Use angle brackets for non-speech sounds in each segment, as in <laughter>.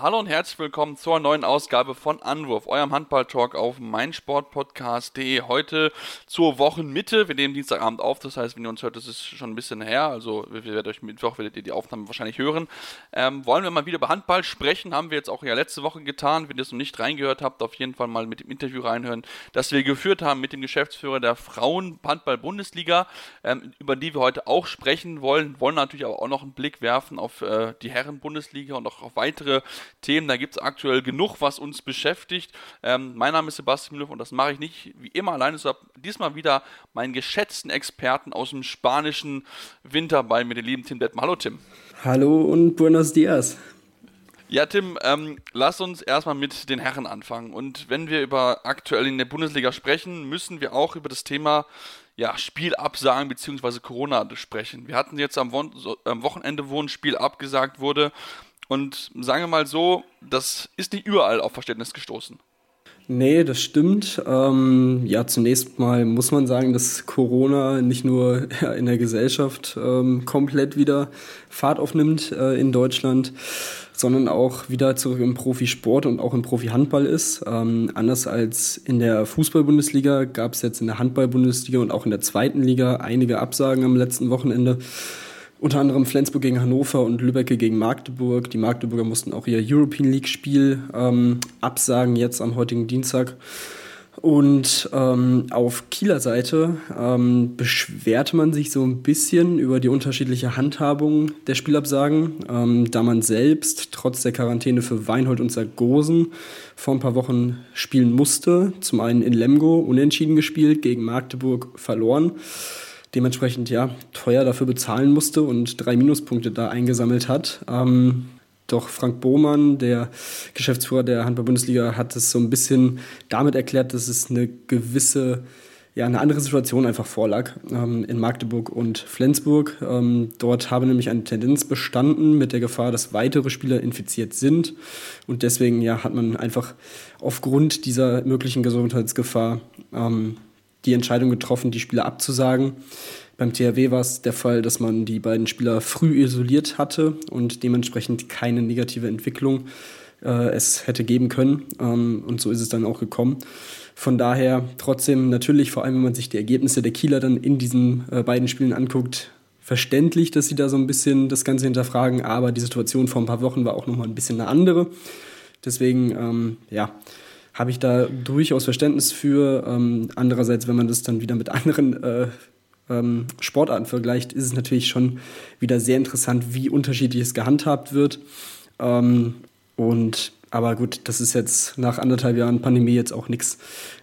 Hallo und herzlich willkommen zur neuen Ausgabe von Anwurf, eurem Handball-Talk auf meinsportpodcast.de. Heute zur Wochenmitte. Wir nehmen Dienstagabend auf, das heißt, wenn ihr uns hört, das ist schon ein bisschen her. Also, wir werden euch Mittwoch werdet ihr die Aufnahme wahrscheinlich hören. Ähm, wollen wir mal wieder über Handball sprechen? Haben wir jetzt auch ja letzte Woche getan. Wenn ihr es noch nicht reingehört habt, auf jeden Fall mal mit dem Interview reinhören, das wir geführt haben mit dem Geschäftsführer der Frauen-Handball-Bundesliga, ähm, über die wir heute auch sprechen wollen. Wollen natürlich aber auch noch einen Blick werfen auf äh, die Herren-Bundesliga und auch auf weitere Themen. Da gibt es aktuell genug, was uns beschäftigt. Ähm, mein Name ist Sebastian Müller und das mache ich nicht wie immer alleine. Ich habe diesmal wieder meinen geschätzten Experten aus dem spanischen Winter bei mir, den lieben Tim Detmer. Hallo Tim. Hallo und buenos dias. Ja, Tim, ähm, lass uns erstmal mit den Herren anfangen. Und wenn wir über aktuell in der Bundesliga sprechen, müssen wir auch über das Thema ja, Spielabsagen bzw. Corona sprechen. Wir hatten jetzt am, Wochenende, wo ein Spiel abgesagt wurde, und sagen wir mal so, das ist nicht überall auf Verständnis gestoßen. Nee, das stimmt. Ähm, ja, zunächst mal muss man sagen, dass Corona nicht nur in der Gesellschaft ähm, komplett wieder Fahrt aufnimmt äh, in Deutschland, sondern auch wieder zurück im Profisport und auch im Profihandball ist. Ähm, anders als in der Fußball-Bundesliga gab es jetzt in der Handball-Bundesliga und auch in der zweiten Liga einige Absagen am letzten Wochenende. Unter anderem Flensburg gegen Hannover und Lübbecke gegen Magdeburg. Die Magdeburger mussten auch ihr European League-Spiel ähm, absagen, jetzt am heutigen Dienstag. Und ähm, auf Kieler Seite ähm, beschwerte man sich so ein bisschen über die unterschiedliche Handhabung der Spielabsagen, ähm, da man selbst trotz der Quarantäne für Weinhold und Sargosen vor ein paar Wochen spielen musste. Zum einen in Lemgo unentschieden gespielt, gegen Magdeburg verloren dementsprechend ja teuer dafür bezahlen musste und drei Minuspunkte da eingesammelt hat. Ähm, doch Frank Bohmann, der Geschäftsführer der Handball-Bundesliga, hat es so ein bisschen damit erklärt, dass es eine gewisse, ja, eine andere Situation einfach vorlag ähm, in Magdeburg und Flensburg. Ähm, dort habe nämlich eine Tendenz bestanden mit der Gefahr, dass weitere Spieler infiziert sind. Und deswegen ja, hat man einfach aufgrund dieser möglichen Gesundheitsgefahr ähm, die Entscheidung getroffen, die Spieler abzusagen. Beim THW war es der Fall, dass man die beiden Spieler früh isoliert hatte und dementsprechend keine negative Entwicklung äh, es hätte geben können. Ähm, und so ist es dann auch gekommen. Von daher trotzdem natürlich, vor allem wenn man sich die Ergebnisse der Kieler dann in diesen äh, beiden Spielen anguckt, verständlich, dass sie da so ein bisschen das Ganze hinterfragen. Aber die Situation vor ein paar Wochen war auch nochmal ein bisschen eine andere. Deswegen, ähm, ja, habe ich da durchaus Verständnis für. Ähm, andererseits, wenn man das dann wieder mit <laughs> anderen äh, ähm, Sportarten vergleicht, ist es natürlich schon wieder sehr interessant, wie unterschiedlich es gehandhabt wird. Ähm, und aber gut, das ist jetzt nach anderthalb Jahren Pandemie jetzt auch nichts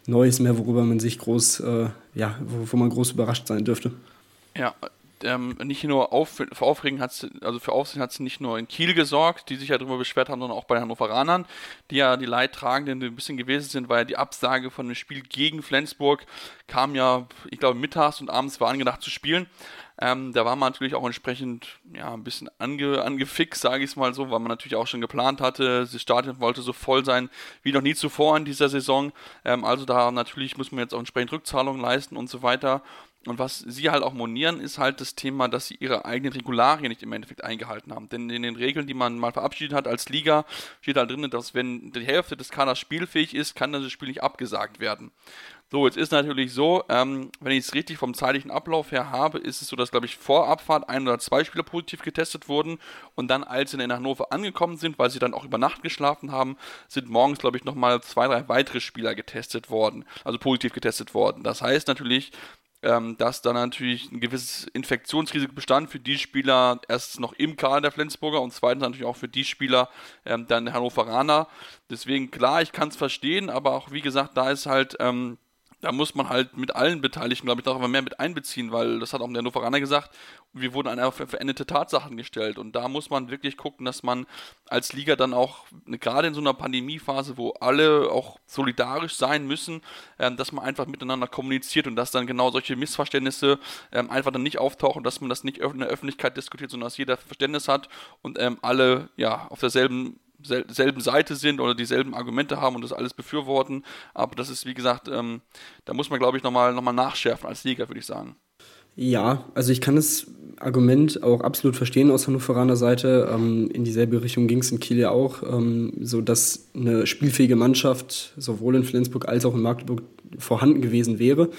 Neues mehr, worüber man sich groß, äh, ja, wo, man groß überrascht sein dürfte. Ja, ähm, nicht nur auf, für Aufregen hat also für Aufsehen hat es nicht nur in Kiel gesorgt, die sich ja darüber beschwert haben, sondern auch bei den Hannoveranern, die ja die Leidtragenden ein bisschen gewesen sind, weil ja die Absage von dem Spiel gegen Flensburg kam ja, ich glaube, mittags und abends war angedacht zu spielen. Ähm, da war man natürlich auch entsprechend ja, ein bisschen ange, angefixt, sage ich es mal so, weil man natürlich auch schon geplant hatte, das Stadion wollte so voll sein wie noch nie zuvor in dieser Saison. Ähm, also da natürlich muss man jetzt auch entsprechend Rückzahlungen leisten und so weiter. Und was sie halt auch monieren, ist halt das Thema, dass sie ihre eigenen Regularien nicht im Endeffekt eingehalten haben. Denn in den Regeln, die man mal verabschiedet hat als Liga, steht halt drin, dass wenn die Hälfte des Kaders spielfähig ist, kann das Spiel nicht abgesagt werden. So, jetzt ist natürlich so, ähm, wenn ich es richtig vom zeitlichen Ablauf her habe, ist es so, dass, glaube ich, vor Abfahrt ein oder zwei Spieler positiv getestet wurden und dann, als sie in Hannover angekommen sind, weil sie dann auch über Nacht geschlafen haben, sind morgens, glaube ich, nochmal zwei, drei weitere Spieler getestet worden, also positiv getestet worden. Das heißt natürlich, ähm, dass da natürlich ein gewisses Infektionsrisiko bestand für die Spieler, erstens noch im Kader der Flensburger und zweitens natürlich auch für die Spieler ähm, dann der Hannoveraner. Deswegen, klar, ich kann es verstehen, aber auch wie gesagt, da ist halt. Ähm, da muss man halt mit allen Beteiligten, glaube ich, darüber mehr mit einbeziehen, weil das hat auch der Hannoveraner gesagt, wir wurden an veränderte Tatsachen gestellt. Und da muss man wirklich gucken, dass man als Liga dann auch, gerade in so einer Pandemiephase, wo alle auch solidarisch sein müssen, ähm, dass man einfach miteinander kommuniziert und dass dann genau solche Missverständnisse ähm, einfach dann nicht auftauchen, dass man das nicht in der Öffentlichkeit diskutiert, sondern dass jeder Verständnis hat und ähm, alle ja auf derselben selben Seite sind oder dieselben Argumente haben und das alles befürworten. Aber das ist, wie gesagt, ähm, da muss man, glaube ich, nochmal noch mal nachschärfen als Liga, würde ich sagen. Ja, also ich kann das Argument auch absolut verstehen aus Hannoveraner Seite. Ähm, in dieselbe Richtung ging es in Kiel ja auch, ähm, so dass eine spielfähige Mannschaft sowohl in Flensburg als auch in Magdeburg vorhanden gewesen wäre.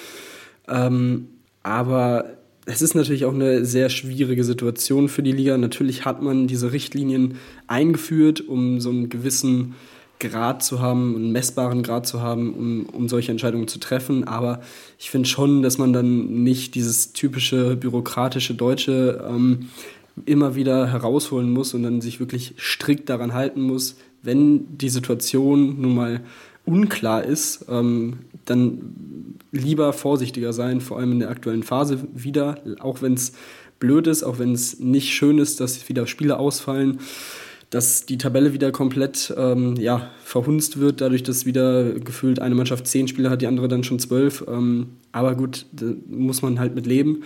Ähm, aber es ist natürlich auch eine sehr schwierige Situation für die Liga. Natürlich hat man diese Richtlinien eingeführt, um so einen gewissen Grad zu haben, einen messbaren Grad zu haben, um, um solche Entscheidungen zu treffen. Aber ich finde schon, dass man dann nicht dieses typische bürokratische Deutsche ähm, immer wieder herausholen muss und dann sich wirklich strikt daran halten muss, wenn die Situation nun mal unklar ist, ähm, dann lieber vorsichtiger sein, vor allem in der aktuellen Phase wieder, auch wenn es blöd ist, auch wenn es nicht schön ist, dass wieder Spiele ausfallen dass die Tabelle wieder komplett ähm, ja, verhunzt wird, dadurch, dass wieder gefühlt eine Mannschaft zehn Spieler hat, die andere dann schon zwölf. Ähm, aber gut, da muss man halt mit leben.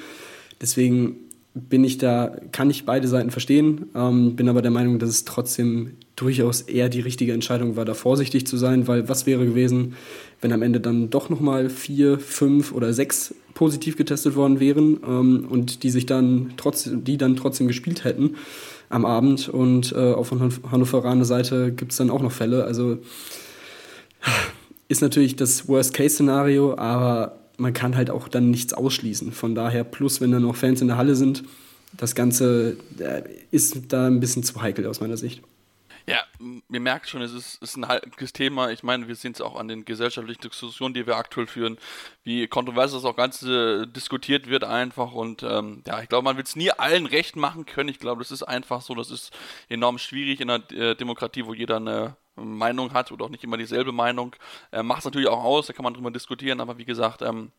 Deswegen bin ich da, kann ich beide Seiten verstehen, ähm, bin aber der Meinung, dass es trotzdem durchaus eher die richtige Entscheidung war, da vorsichtig zu sein, weil was wäre gewesen, wenn am Ende dann doch nochmal vier, fünf oder sechs positiv getestet worden wären ähm, und die sich dann trotzdem, die dann trotzdem gespielt hätten am Abend und äh, auf Hannoveraner Seite gibt es dann auch noch Fälle. Also ist natürlich das Worst-Case-Szenario, aber man kann halt auch dann nichts ausschließen. Von daher, plus wenn da noch Fans in der Halle sind, das Ganze äh, ist da ein bisschen zu heikel aus meiner Sicht. Ja, ihr merkt schon, es ist, ist ein heikles Thema. Ich meine, wir sehen es auch an den gesellschaftlichen Diskussionen, die wir aktuell führen, wie kontrovers das auch Ganze diskutiert wird einfach. Und ähm, ja, ich glaube, man wird es nie allen recht machen können. Ich glaube, das ist einfach so, das ist enorm schwierig in einer äh, Demokratie, wo jeder eine Meinung hat oder auch nicht immer dieselbe Meinung. Äh, Macht es natürlich auch aus, da kann man drüber diskutieren, aber wie gesagt, ähm,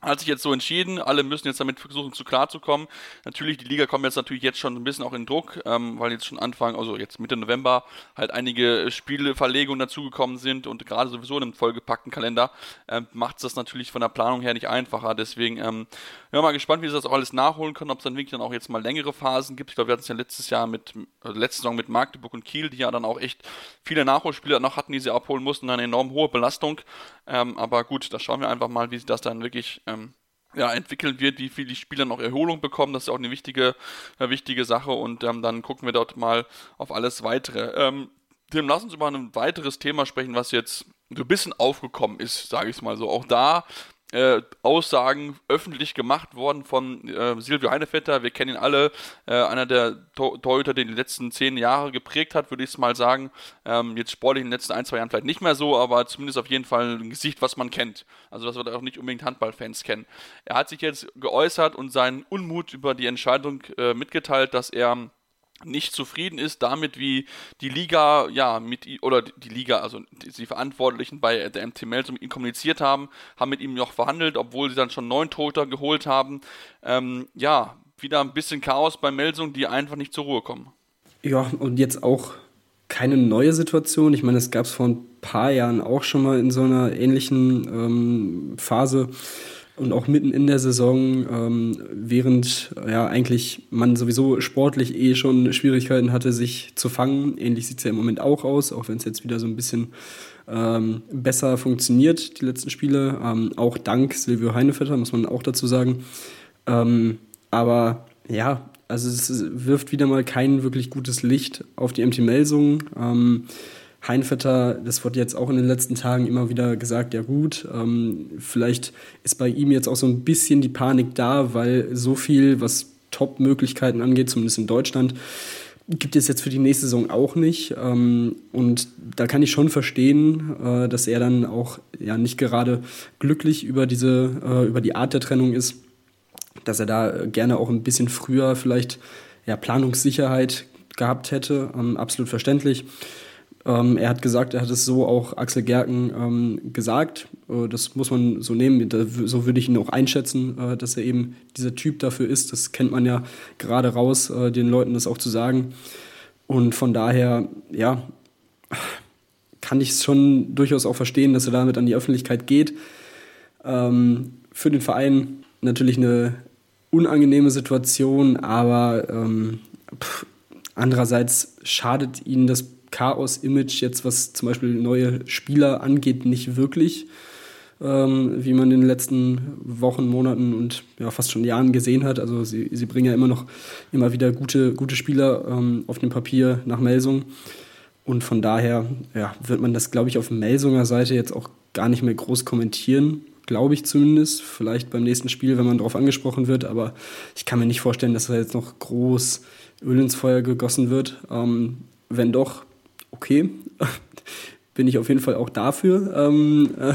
hat sich jetzt so entschieden, alle müssen jetzt damit versuchen zu klarzukommen. Natürlich, die Liga kommt jetzt natürlich jetzt schon ein bisschen auch in Druck, ähm, weil jetzt schon Anfang, also jetzt Mitte November, halt einige Spieleverlegungen dazugekommen sind und gerade sowieso in einem vollgepackten Kalender ähm, macht es das natürlich von der Planung her nicht einfacher. Deswegen, ähm, ja, mal gespannt, wie sie das auch alles nachholen können, ob es dann wirklich dann auch jetzt mal längere Phasen gibt. Ich glaube, wir hatten es ja letztes Jahr mit, also letzte Saison mit Magdeburg und Kiel, die ja dann auch echt viele Nachholspiele noch hatten, die sie abholen mussten, eine enorm hohe Belastung. Ähm, aber gut, da schauen wir einfach mal, wie sich das dann wirklich ähm, ja, entwickeln wird, wie viel die Spieler noch Erholung bekommen. Das ist auch eine wichtige, eine wichtige Sache und ähm, dann gucken wir dort mal auf alles weitere. Ähm, Tim, lass uns über ein weiteres Thema sprechen, was jetzt so ein bisschen aufgekommen ist, sage ich mal so. Auch da äh, Aussagen öffentlich gemacht worden von äh, Silvio Heinevetter. Wir kennen ihn alle. Äh, einer der Torhüter, den die letzten zehn Jahre geprägt hat, würde ich es mal sagen. Ähm, jetzt sportlich in den letzten ein, zwei Jahren vielleicht nicht mehr so, aber zumindest auf jeden Fall ein Gesicht, was man kennt. Also, was wir auch nicht unbedingt Handballfans kennen. Er hat sich jetzt geäußert und seinen Unmut über die Entscheidung äh, mitgeteilt, dass er nicht zufrieden ist damit, wie die Liga, ja, mit oder die Liga, also die Verantwortlichen bei der MT Mels mit ihm kommuniziert haben, haben mit ihm noch verhandelt, obwohl sie dann schon neun Toter geholt haben. Ähm, ja, wieder ein bisschen Chaos bei Melsung, die einfach nicht zur Ruhe kommen. Ja, und jetzt auch keine neue Situation. Ich meine, es gab es vor ein paar Jahren auch schon mal in so einer ähnlichen ähm, Phase und auch mitten in der Saison, ähm, während ja eigentlich man sowieso sportlich eh schon Schwierigkeiten hatte, sich zu fangen. Ähnlich sieht es ja im Moment auch aus, auch wenn es jetzt wieder so ein bisschen ähm, besser funktioniert, die letzten Spiele. Ähm, auch dank Silvio Heinevetter, muss man auch dazu sagen. Ähm, aber ja, also es wirft wieder mal kein wirklich gutes Licht auf die MT-Melsung. Heinvetter, das wurde jetzt auch in den letzten Tagen immer wieder gesagt, ja gut, ähm, vielleicht ist bei ihm jetzt auch so ein bisschen die Panik da, weil so viel, was Top-Möglichkeiten angeht, zumindest in Deutschland, gibt es jetzt für die nächste Saison auch nicht. Ähm, und da kann ich schon verstehen, äh, dass er dann auch ja nicht gerade glücklich über diese, äh, über die Art der Trennung ist, dass er da gerne auch ein bisschen früher vielleicht ja, Planungssicherheit gehabt hätte. Ähm, absolut verständlich. Ähm, er hat gesagt, er hat es so auch Axel Gerken ähm, gesagt. Äh, das muss man so nehmen. Da, so würde ich ihn auch einschätzen, äh, dass er eben dieser Typ dafür ist. Das kennt man ja gerade raus, äh, den Leuten das auch zu sagen. Und von daher, ja, kann ich es schon durchaus auch verstehen, dass er damit an die Öffentlichkeit geht. Ähm, für den Verein natürlich eine unangenehme Situation, aber ähm, pff, andererseits schadet ihnen das Chaos-Image jetzt, was zum Beispiel neue Spieler angeht, nicht wirklich, ähm, wie man in den letzten Wochen, Monaten und ja, fast schon Jahren gesehen hat. Also sie, sie bringen ja immer noch immer wieder gute, gute Spieler ähm, auf dem Papier nach Melsung. Und von daher ja, wird man das, glaube ich, auf Melsunger Seite jetzt auch gar nicht mehr groß kommentieren. Glaube ich zumindest. Vielleicht beim nächsten Spiel, wenn man darauf angesprochen wird. Aber ich kann mir nicht vorstellen, dass da jetzt noch groß Öl ins Feuer gegossen wird. Ähm, wenn doch, okay. <laughs> Bin ich auf jeden Fall auch dafür. Ähm, äh,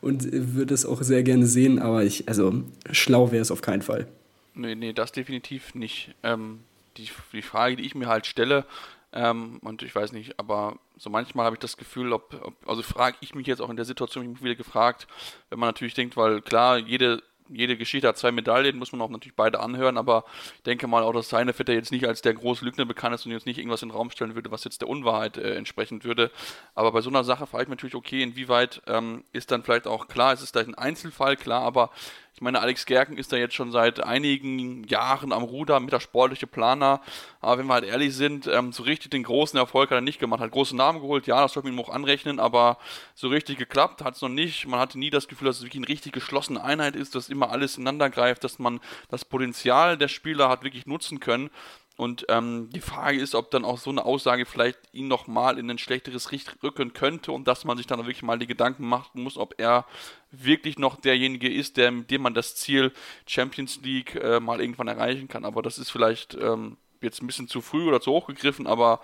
und würde es auch sehr gerne sehen. Aber ich, also schlau wäre es auf keinen Fall. Nee, nee, das definitiv nicht. Ähm, die, die Frage, die ich mir halt stelle, ähm, und ich weiß nicht, aber so manchmal habe ich das Gefühl, ob, ob also frage ich mich jetzt auch in der Situation, ich mich wieder gefragt, wenn man natürlich denkt, weil klar, jede jede Geschichte hat zwei Medaillen, muss man auch natürlich beide anhören, aber ich denke mal auch, dass seine Vetter jetzt nicht als der große Lügner bekannt ist und jetzt nicht irgendwas in den Raum stellen würde, was jetzt der Unwahrheit äh, entsprechen würde. Aber bei so einer Sache frage ich mich natürlich, okay, inwieweit ähm, ist dann vielleicht auch klar, es ist vielleicht ein Einzelfall, klar, aber ich meine, Alex Gerken ist da jetzt schon seit einigen Jahren am Ruder mit der sportliche Planer. Aber wenn wir halt ehrlich sind, ähm, so richtig den großen Erfolg hat er nicht gemacht. Hat große Namen geholt, ja, das sollte man ihm auch anrechnen, aber so richtig geklappt hat es noch nicht. Man hatte nie das Gefühl, dass es wirklich eine richtig geschlossene Einheit ist, dass immer alles ineinander greift, dass man das Potenzial der Spieler hat wirklich nutzen können. Und ähm, die Frage ist, ob dann auch so eine Aussage vielleicht ihn nochmal in ein schlechteres Licht rücken könnte und dass man sich dann wirklich mal die Gedanken machen muss, ob er wirklich noch derjenige ist, der, mit dem man das Ziel Champions League äh, mal irgendwann erreichen kann. Aber das ist vielleicht ähm, jetzt ein bisschen zu früh oder zu hoch gegriffen, aber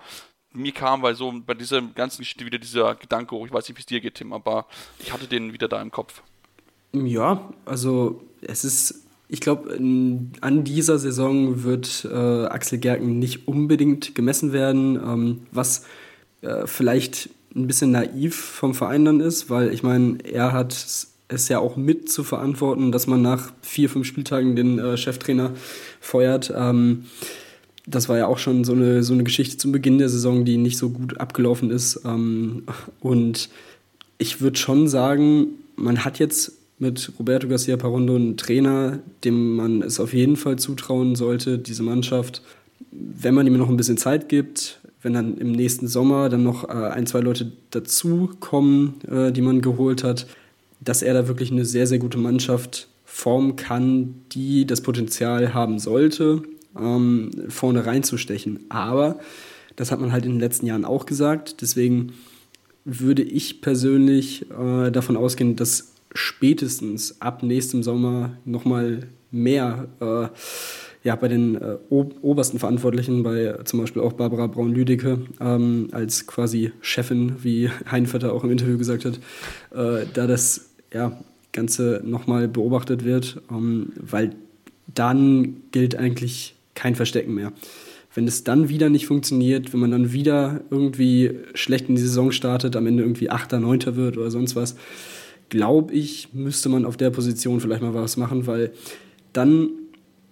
mir kam bei so bei dieser ganzen Geschichte wieder dieser Gedanke hoch. Ich weiß nicht, wie es dir geht, Tim, aber ich hatte den wieder da im Kopf. Ja, also es ist ich glaube, an dieser Saison wird äh, Axel Gerken nicht unbedingt gemessen werden, ähm, was äh, vielleicht ein bisschen naiv vom Verein dann ist, weil ich meine, er hat es ja auch mit zu verantworten, dass man nach vier, fünf Spieltagen den äh, Cheftrainer feuert. Ähm, das war ja auch schon so eine, so eine Geschichte zum Beginn der Saison, die nicht so gut abgelaufen ist. Ähm, und ich würde schon sagen, man hat jetzt mit Roberto Garcia Parondo einen Trainer, dem man es auf jeden Fall zutrauen sollte, diese Mannschaft, wenn man ihm noch ein bisschen Zeit gibt, wenn dann im nächsten Sommer dann noch äh, ein, zwei Leute dazukommen, äh, die man geholt hat, dass er da wirklich eine sehr, sehr gute Mannschaft formen kann, die das Potenzial haben sollte, ähm, vorne reinzustechen. Aber das hat man halt in den letzten Jahren auch gesagt. Deswegen würde ich persönlich äh, davon ausgehen, dass spätestens ab nächstem Sommer nochmal mehr äh, ja, bei den äh, obersten Verantwortlichen, bei zum Beispiel auch Barbara Braun-Lüdecke, ähm, als quasi Chefin, wie <laughs> Heinvetter auch im Interview gesagt hat, äh, da das ja, Ganze nochmal beobachtet wird, ähm, weil dann gilt eigentlich kein Verstecken mehr. Wenn es dann wieder nicht funktioniert, wenn man dann wieder irgendwie schlecht in die Saison startet, am Ende irgendwie Achter, Neunter wird oder sonst was, glaube ich, müsste man auf der Position vielleicht mal was machen, weil dann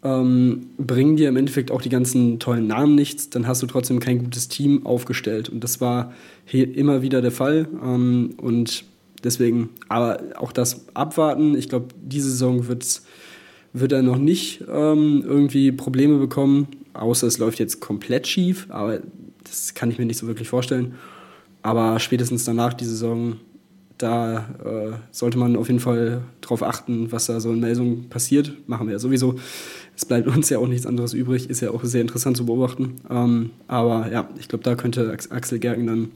ähm, bringen dir im Endeffekt auch die ganzen tollen Namen nichts, dann hast du trotzdem kein gutes Team aufgestellt. Und das war hier immer wieder der Fall. Ähm, und deswegen, aber auch das abwarten. Ich glaube, diese Saison wird's, wird er noch nicht ähm, irgendwie Probleme bekommen, außer es läuft jetzt komplett schief. Aber das kann ich mir nicht so wirklich vorstellen. Aber spätestens danach die Saison da äh, sollte man auf jeden Fall darauf achten, was da so in Melsungen passiert. Machen wir ja sowieso. Es bleibt <laughs> uns ja auch nichts anderes übrig. Ist ja auch sehr interessant zu beobachten. Ähm, aber ja, ich glaube, da könnte Axel Gerken dann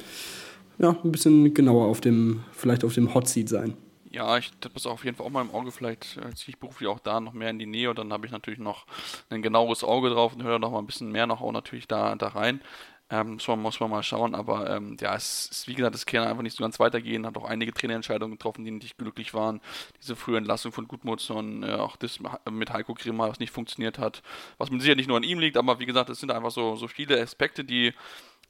ja, ein bisschen genauer auf dem, vielleicht auf dem Hot Seat sein. Ja, ich habe das auf jeden Fall auch mal im Auge. Vielleicht äh, ziehe ich beruflich auch da noch mehr in die Nähe und dann habe ich natürlich noch ein genaueres Auge drauf und höre noch mal ein bisschen mehr noch auch natürlich da, da rein. Ähm, muss, man, muss man mal schauen, aber ähm, ja, es ist wie gesagt, es kann einfach nicht so ganz weitergehen. Hat auch einige Trainerentscheidungen getroffen, die nicht glücklich waren. Diese frühe Entlassung von Gudmundsson, äh, auch das mit Heiko Grimmer, was nicht funktioniert hat. Was mit sicher nicht nur an ihm liegt, aber wie gesagt, es sind einfach so, so viele Aspekte, die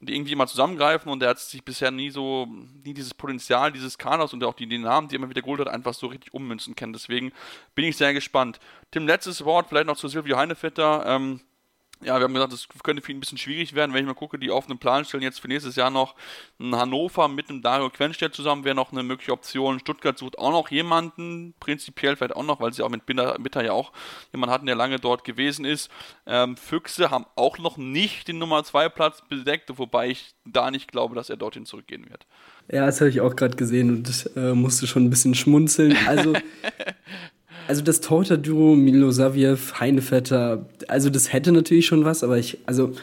die irgendwie immer zusammengreifen und er hat sich bisher nie so, nie dieses Potenzial dieses Kaders und auch die, die Namen, die er immer wieder geholt hat, einfach so richtig ummünzen können. Deswegen bin ich sehr gespannt. Tim, letztes Wort vielleicht noch zu Silvio Heinevetter. Ähm, ja, wir haben gesagt, das könnte für ihn ein bisschen schwierig werden, wenn ich mal gucke, die auf einen Plan stellen jetzt für nächstes Jahr noch ein Hannover mit einem Dario Quenstedt zusammen, wäre noch eine mögliche Option. Stuttgart sucht auch noch jemanden, prinzipiell vielleicht auch noch, weil sie auch mit Bitter ja auch jemanden hatten, der lange dort gewesen ist. Ähm, Füchse haben auch noch nicht den Nummer 2 Platz bedeckt, wobei ich da nicht glaube, dass er dorthin zurückgehen wird. Ja, das habe ich auch gerade gesehen und äh, musste schon ein bisschen schmunzeln. Also <laughs> Also das Torhüter-Duo Milosaviev, Heinevetter, also das hätte natürlich schon was, aber ich, also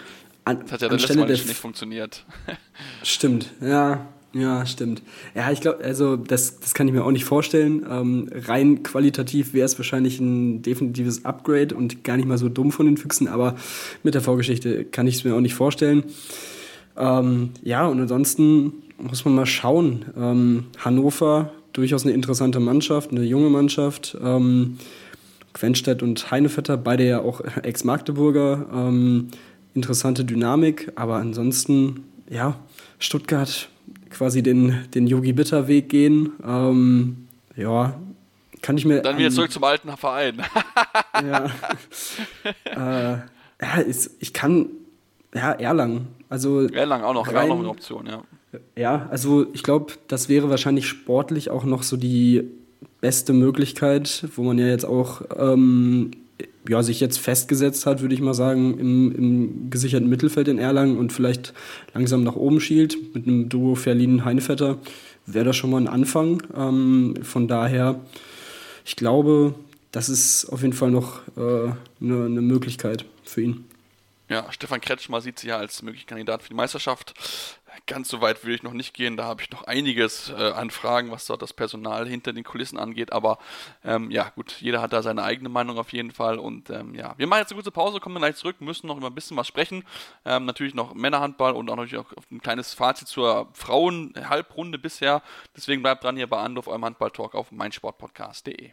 an, das hat ja das letzte Mal nicht, nicht funktioniert. <laughs> Stimmt, ja, ja, stimmt. Ja, ich glaube, also das, das kann ich mir auch nicht vorstellen. Ähm, rein qualitativ wäre es wahrscheinlich ein definitives Upgrade und gar nicht mal so dumm von den Füchsen, aber mit der Vorgeschichte kann ich es mir auch nicht vorstellen. Ähm, ja, und ansonsten muss man mal schauen. Ähm, Hannover durchaus eine interessante Mannschaft, eine junge Mannschaft. Ähm, Quenstedt und Heinevetter, beide ja auch <laughs> Ex-Magdeburger. Ähm, interessante Dynamik, aber ansonsten, ja, Stuttgart quasi den, den Yogi Bitter Weg gehen. Ähm, ja, kann ich mir. Dann wieder zurück zum alten Verein. <laughs> ja. <laughs> äh, ja, ist, ich kann. Ja, Erlangen. Also Erlangen auch noch, rein, auch noch eine Option, ja. Ja, also ich glaube, das wäre wahrscheinlich sportlich auch noch so die beste Möglichkeit, wo man ja jetzt auch ähm, ja, sich jetzt festgesetzt hat, würde ich mal sagen, im, im, gesicherten Mittelfeld in Erlangen und vielleicht langsam nach oben schielt mit einem Duo Verlin-Heinevetter, wäre das schon mal ein Anfang. Ähm, von daher, ich glaube, das ist auf jeden Fall noch äh, eine, eine Möglichkeit für ihn. Ja, Stefan Kretschmer sieht sich ja als möglicher Kandidat für die Meisterschaft. Ganz so weit will ich noch nicht gehen. Da habe ich noch einiges äh, an Fragen, was dort das Personal hinter den Kulissen angeht. Aber ähm, ja, gut, jeder hat da seine eigene Meinung auf jeden Fall. Und ähm, ja, wir machen jetzt eine kurze Pause, kommen gleich zurück, müssen noch über ein bisschen was sprechen. Ähm, natürlich noch Männerhandball und auch natürlich auch ein kleines Fazit zur Frauen-Halbrunde bisher. Deswegen bleibt dran hier bei Anruf, eurem Handball-Talk auf meinsportpodcast.de.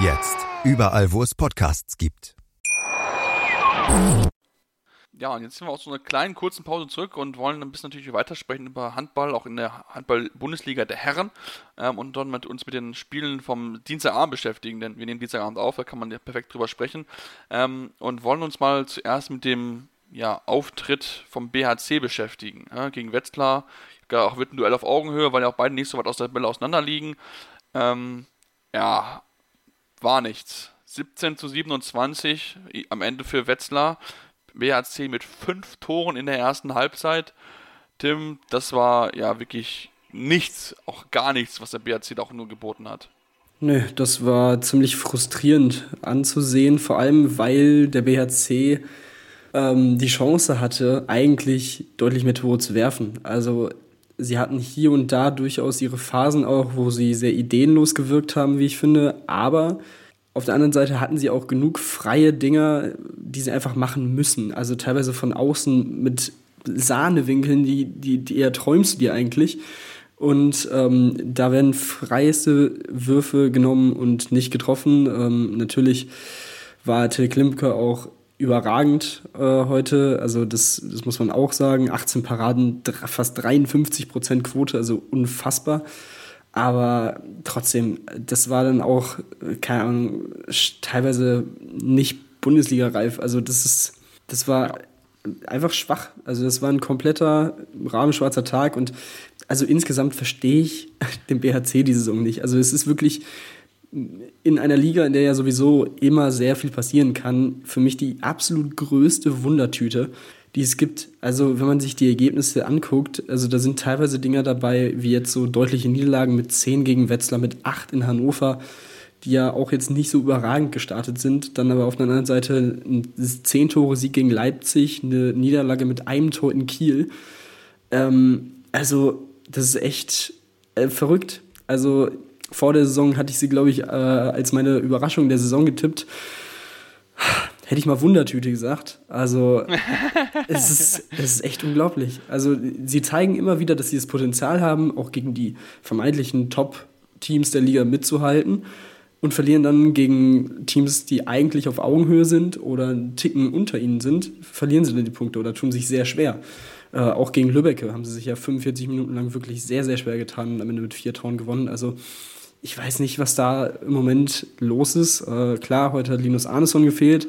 Jetzt. Überall, wo es Podcasts gibt. Ja, und jetzt sind wir aus so einer kleinen, kurzen Pause zurück und wollen ein bisschen natürlich weitersprechen über Handball, auch in der Handball-Bundesliga der Herren ähm, und dann mit uns mit den Spielen vom Dienstagabend beschäftigen, denn wir nehmen Dienstagabend auf, da kann man ja perfekt drüber sprechen ähm, und wollen uns mal zuerst mit dem ja, Auftritt vom BHC beschäftigen. Ja, gegen Wetzlar, auch wird ein Duell auf Augenhöhe, weil ja auch beide nicht so weit aus der Bälle auseinander liegen. Ähm, ja, war nichts. 17 zu 27 am Ende für Wetzlar. BHC mit fünf Toren in der ersten Halbzeit. Tim, das war ja wirklich nichts, auch gar nichts, was der BHC da auch nur geboten hat. Nö, das war ziemlich frustrierend anzusehen, vor allem weil der BHC ähm, die Chance hatte, eigentlich deutlich mehr Tore zu werfen. Also sie hatten hier und da durchaus ihre Phasen auch, wo sie sehr ideenlos gewirkt haben, wie ich finde. Aber auf der anderen Seite hatten sie auch genug freie Dinger, die sie einfach machen müssen. Also teilweise von außen mit Sahnewinkeln, die, die, die eher träumst du dir eigentlich. Und ähm, da werden freieste Würfe genommen und nicht getroffen. Ähm, natürlich war Till Klimke auch überragend äh, heute. Also das, das muss man auch sagen. 18 Paraden, fast 53 Prozent Quote, also unfassbar. Aber trotzdem, das war dann auch, keine Ahnung, teilweise nicht Bundesliga-reif. Also das ist, das war einfach schwach. Also das war ein kompletter rahmenschwarzer Tag und also insgesamt verstehe ich <laughs> den BHC die Saison nicht. Also es ist wirklich, in einer Liga, in der ja sowieso immer sehr viel passieren kann, für mich die absolut größte Wundertüte, die es gibt. Also wenn man sich die Ergebnisse anguckt, also da sind teilweise Dinger dabei, wie jetzt so deutliche Niederlagen mit 10 gegen Wetzlar, mit 8 in Hannover, die ja auch jetzt nicht so überragend gestartet sind. Dann aber auf der anderen Seite ein 10-Tore-Sieg gegen Leipzig, eine Niederlage mit einem Tor in Kiel. Ähm, also das ist echt äh, verrückt. Also vor der Saison hatte ich sie, glaube ich, äh, als meine Überraschung der Saison getippt. hätte ich mal Wundertüte gesagt. Also <laughs> es ist, es ist echt unglaublich. Also sie zeigen immer wieder, dass sie das Potenzial haben, auch gegen die vermeintlichen Top-Teams der Liga mitzuhalten und verlieren dann gegen Teams, die eigentlich auf Augenhöhe sind oder einen Ticken unter ihnen sind, verlieren sie dann die Punkte oder tun sich sehr schwer. Äh, auch gegen Lübbecke haben sie sich ja 45 Minuten lang wirklich sehr, sehr schwer getan und am Ende mit vier Toren gewonnen. Also ich weiß nicht, was da im Moment los ist. Äh, klar, heute hat Linus Arneson gefehlt,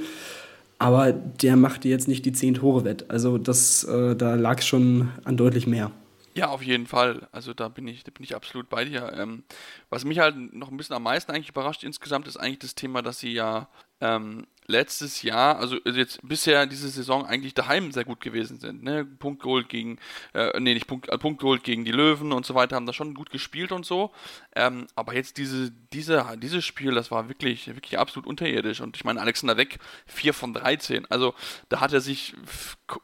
aber der machte jetzt nicht die zehn Tore wett. Also das, äh, da lag schon an deutlich mehr. Ja, auf jeden Fall. Also da bin ich, da bin ich absolut bei dir. Ähm, was mich halt noch ein bisschen am meisten eigentlich überrascht insgesamt ist eigentlich das Thema, dass sie ja ähm, letztes Jahr, also jetzt bisher diese Saison eigentlich daheim sehr gut gewesen sind. Ne? Punkt geholt gegen, äh, nee, nicht Punkt, äh, Punkt geholt gegen die Löwen und so weiter, haben da schon gut gespielt und so. Ähm, aber jetzt diese, diese, dieses Spiel, das war wirklich, wirklich absolut unterirdisch. Und ich meine, Alexander Weck, 4 von 13. Also da hat er sich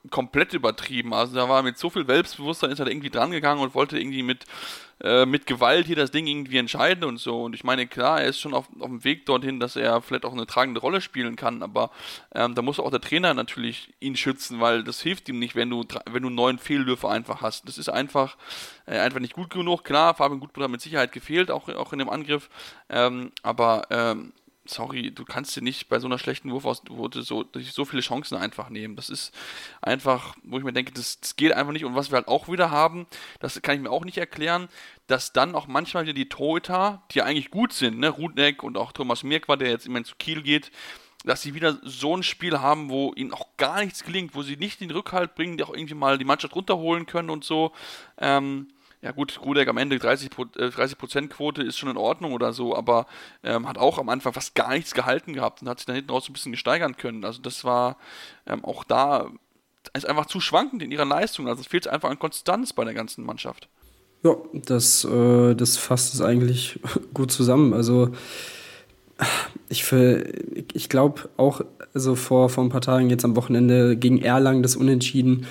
komplett übertrieben. Also da war mit so viel Selbstbewusstsein, ist er irgendwie dran gegangen und wollte irgendwie mit äh, mit Gewalt hier das Ding irgendwie entscheiden und so. Und ich meine, klar, er ist schon auf, auf dem Weg dorthin, dass er vielleicht auch eine tragende Rolle spielen kann, aber ähm, da muss auch der Trainer natürlich ihn schützen, weil das hilft ihm nicht, wenn du, wenn du neun Fehlwürfe einfach hast. Das ist einfach, äh, einfach nicht gut genug. Klar, Fabian Gutbrot hat mit Sicherheit gefehlt, auch, auch in dem Angriff, ähm, aber ähm, sorry, du kannst dir nicht bei so einer schlechten Wurfausquote so, so viele Chancen einfach nehmen. Das ist einfach, wo ich mir denke, das, das, geht einfach nicht. Und was wir halt auch wieder haben, das kann ich mir auch nicht erklären, dass dann auch manchmal wieder die Torhüter, die eigentlich gut sind, ne, Rudneck und auch Thomas Mirkwa, der jetzt immerhin zu Kiel geht, dass sie wieder so ein Spiel haben, wo ihnen auch gar nichts gelingt, wo sie nicht den Rückhalt bringen, die auch irgendwie mal die Mannschaft runterholen können und so. Ähm, ja gut, Rudek am Ende 30, äh, 30 Quote ist schon in Ordnung oder so, aber ähm, hat auch am Anfang fast gar nichts gehalten gehabt und hat sich dann hinten raus ein bisschen gesteigern können. Also das war ähm, auch da ist einfach zu schwankend in ihrer Leistung. Also es fehlt einfach an Konstanz bei der ganzen Mannschaft. Ja, das, äh, das fasst es eigentlich <laughs> gut zusammen. Also ich, ich glaube auch, also vor, vor ein paar Tagen jetzt am Wochenende gegen Erlangen das Unentschieden,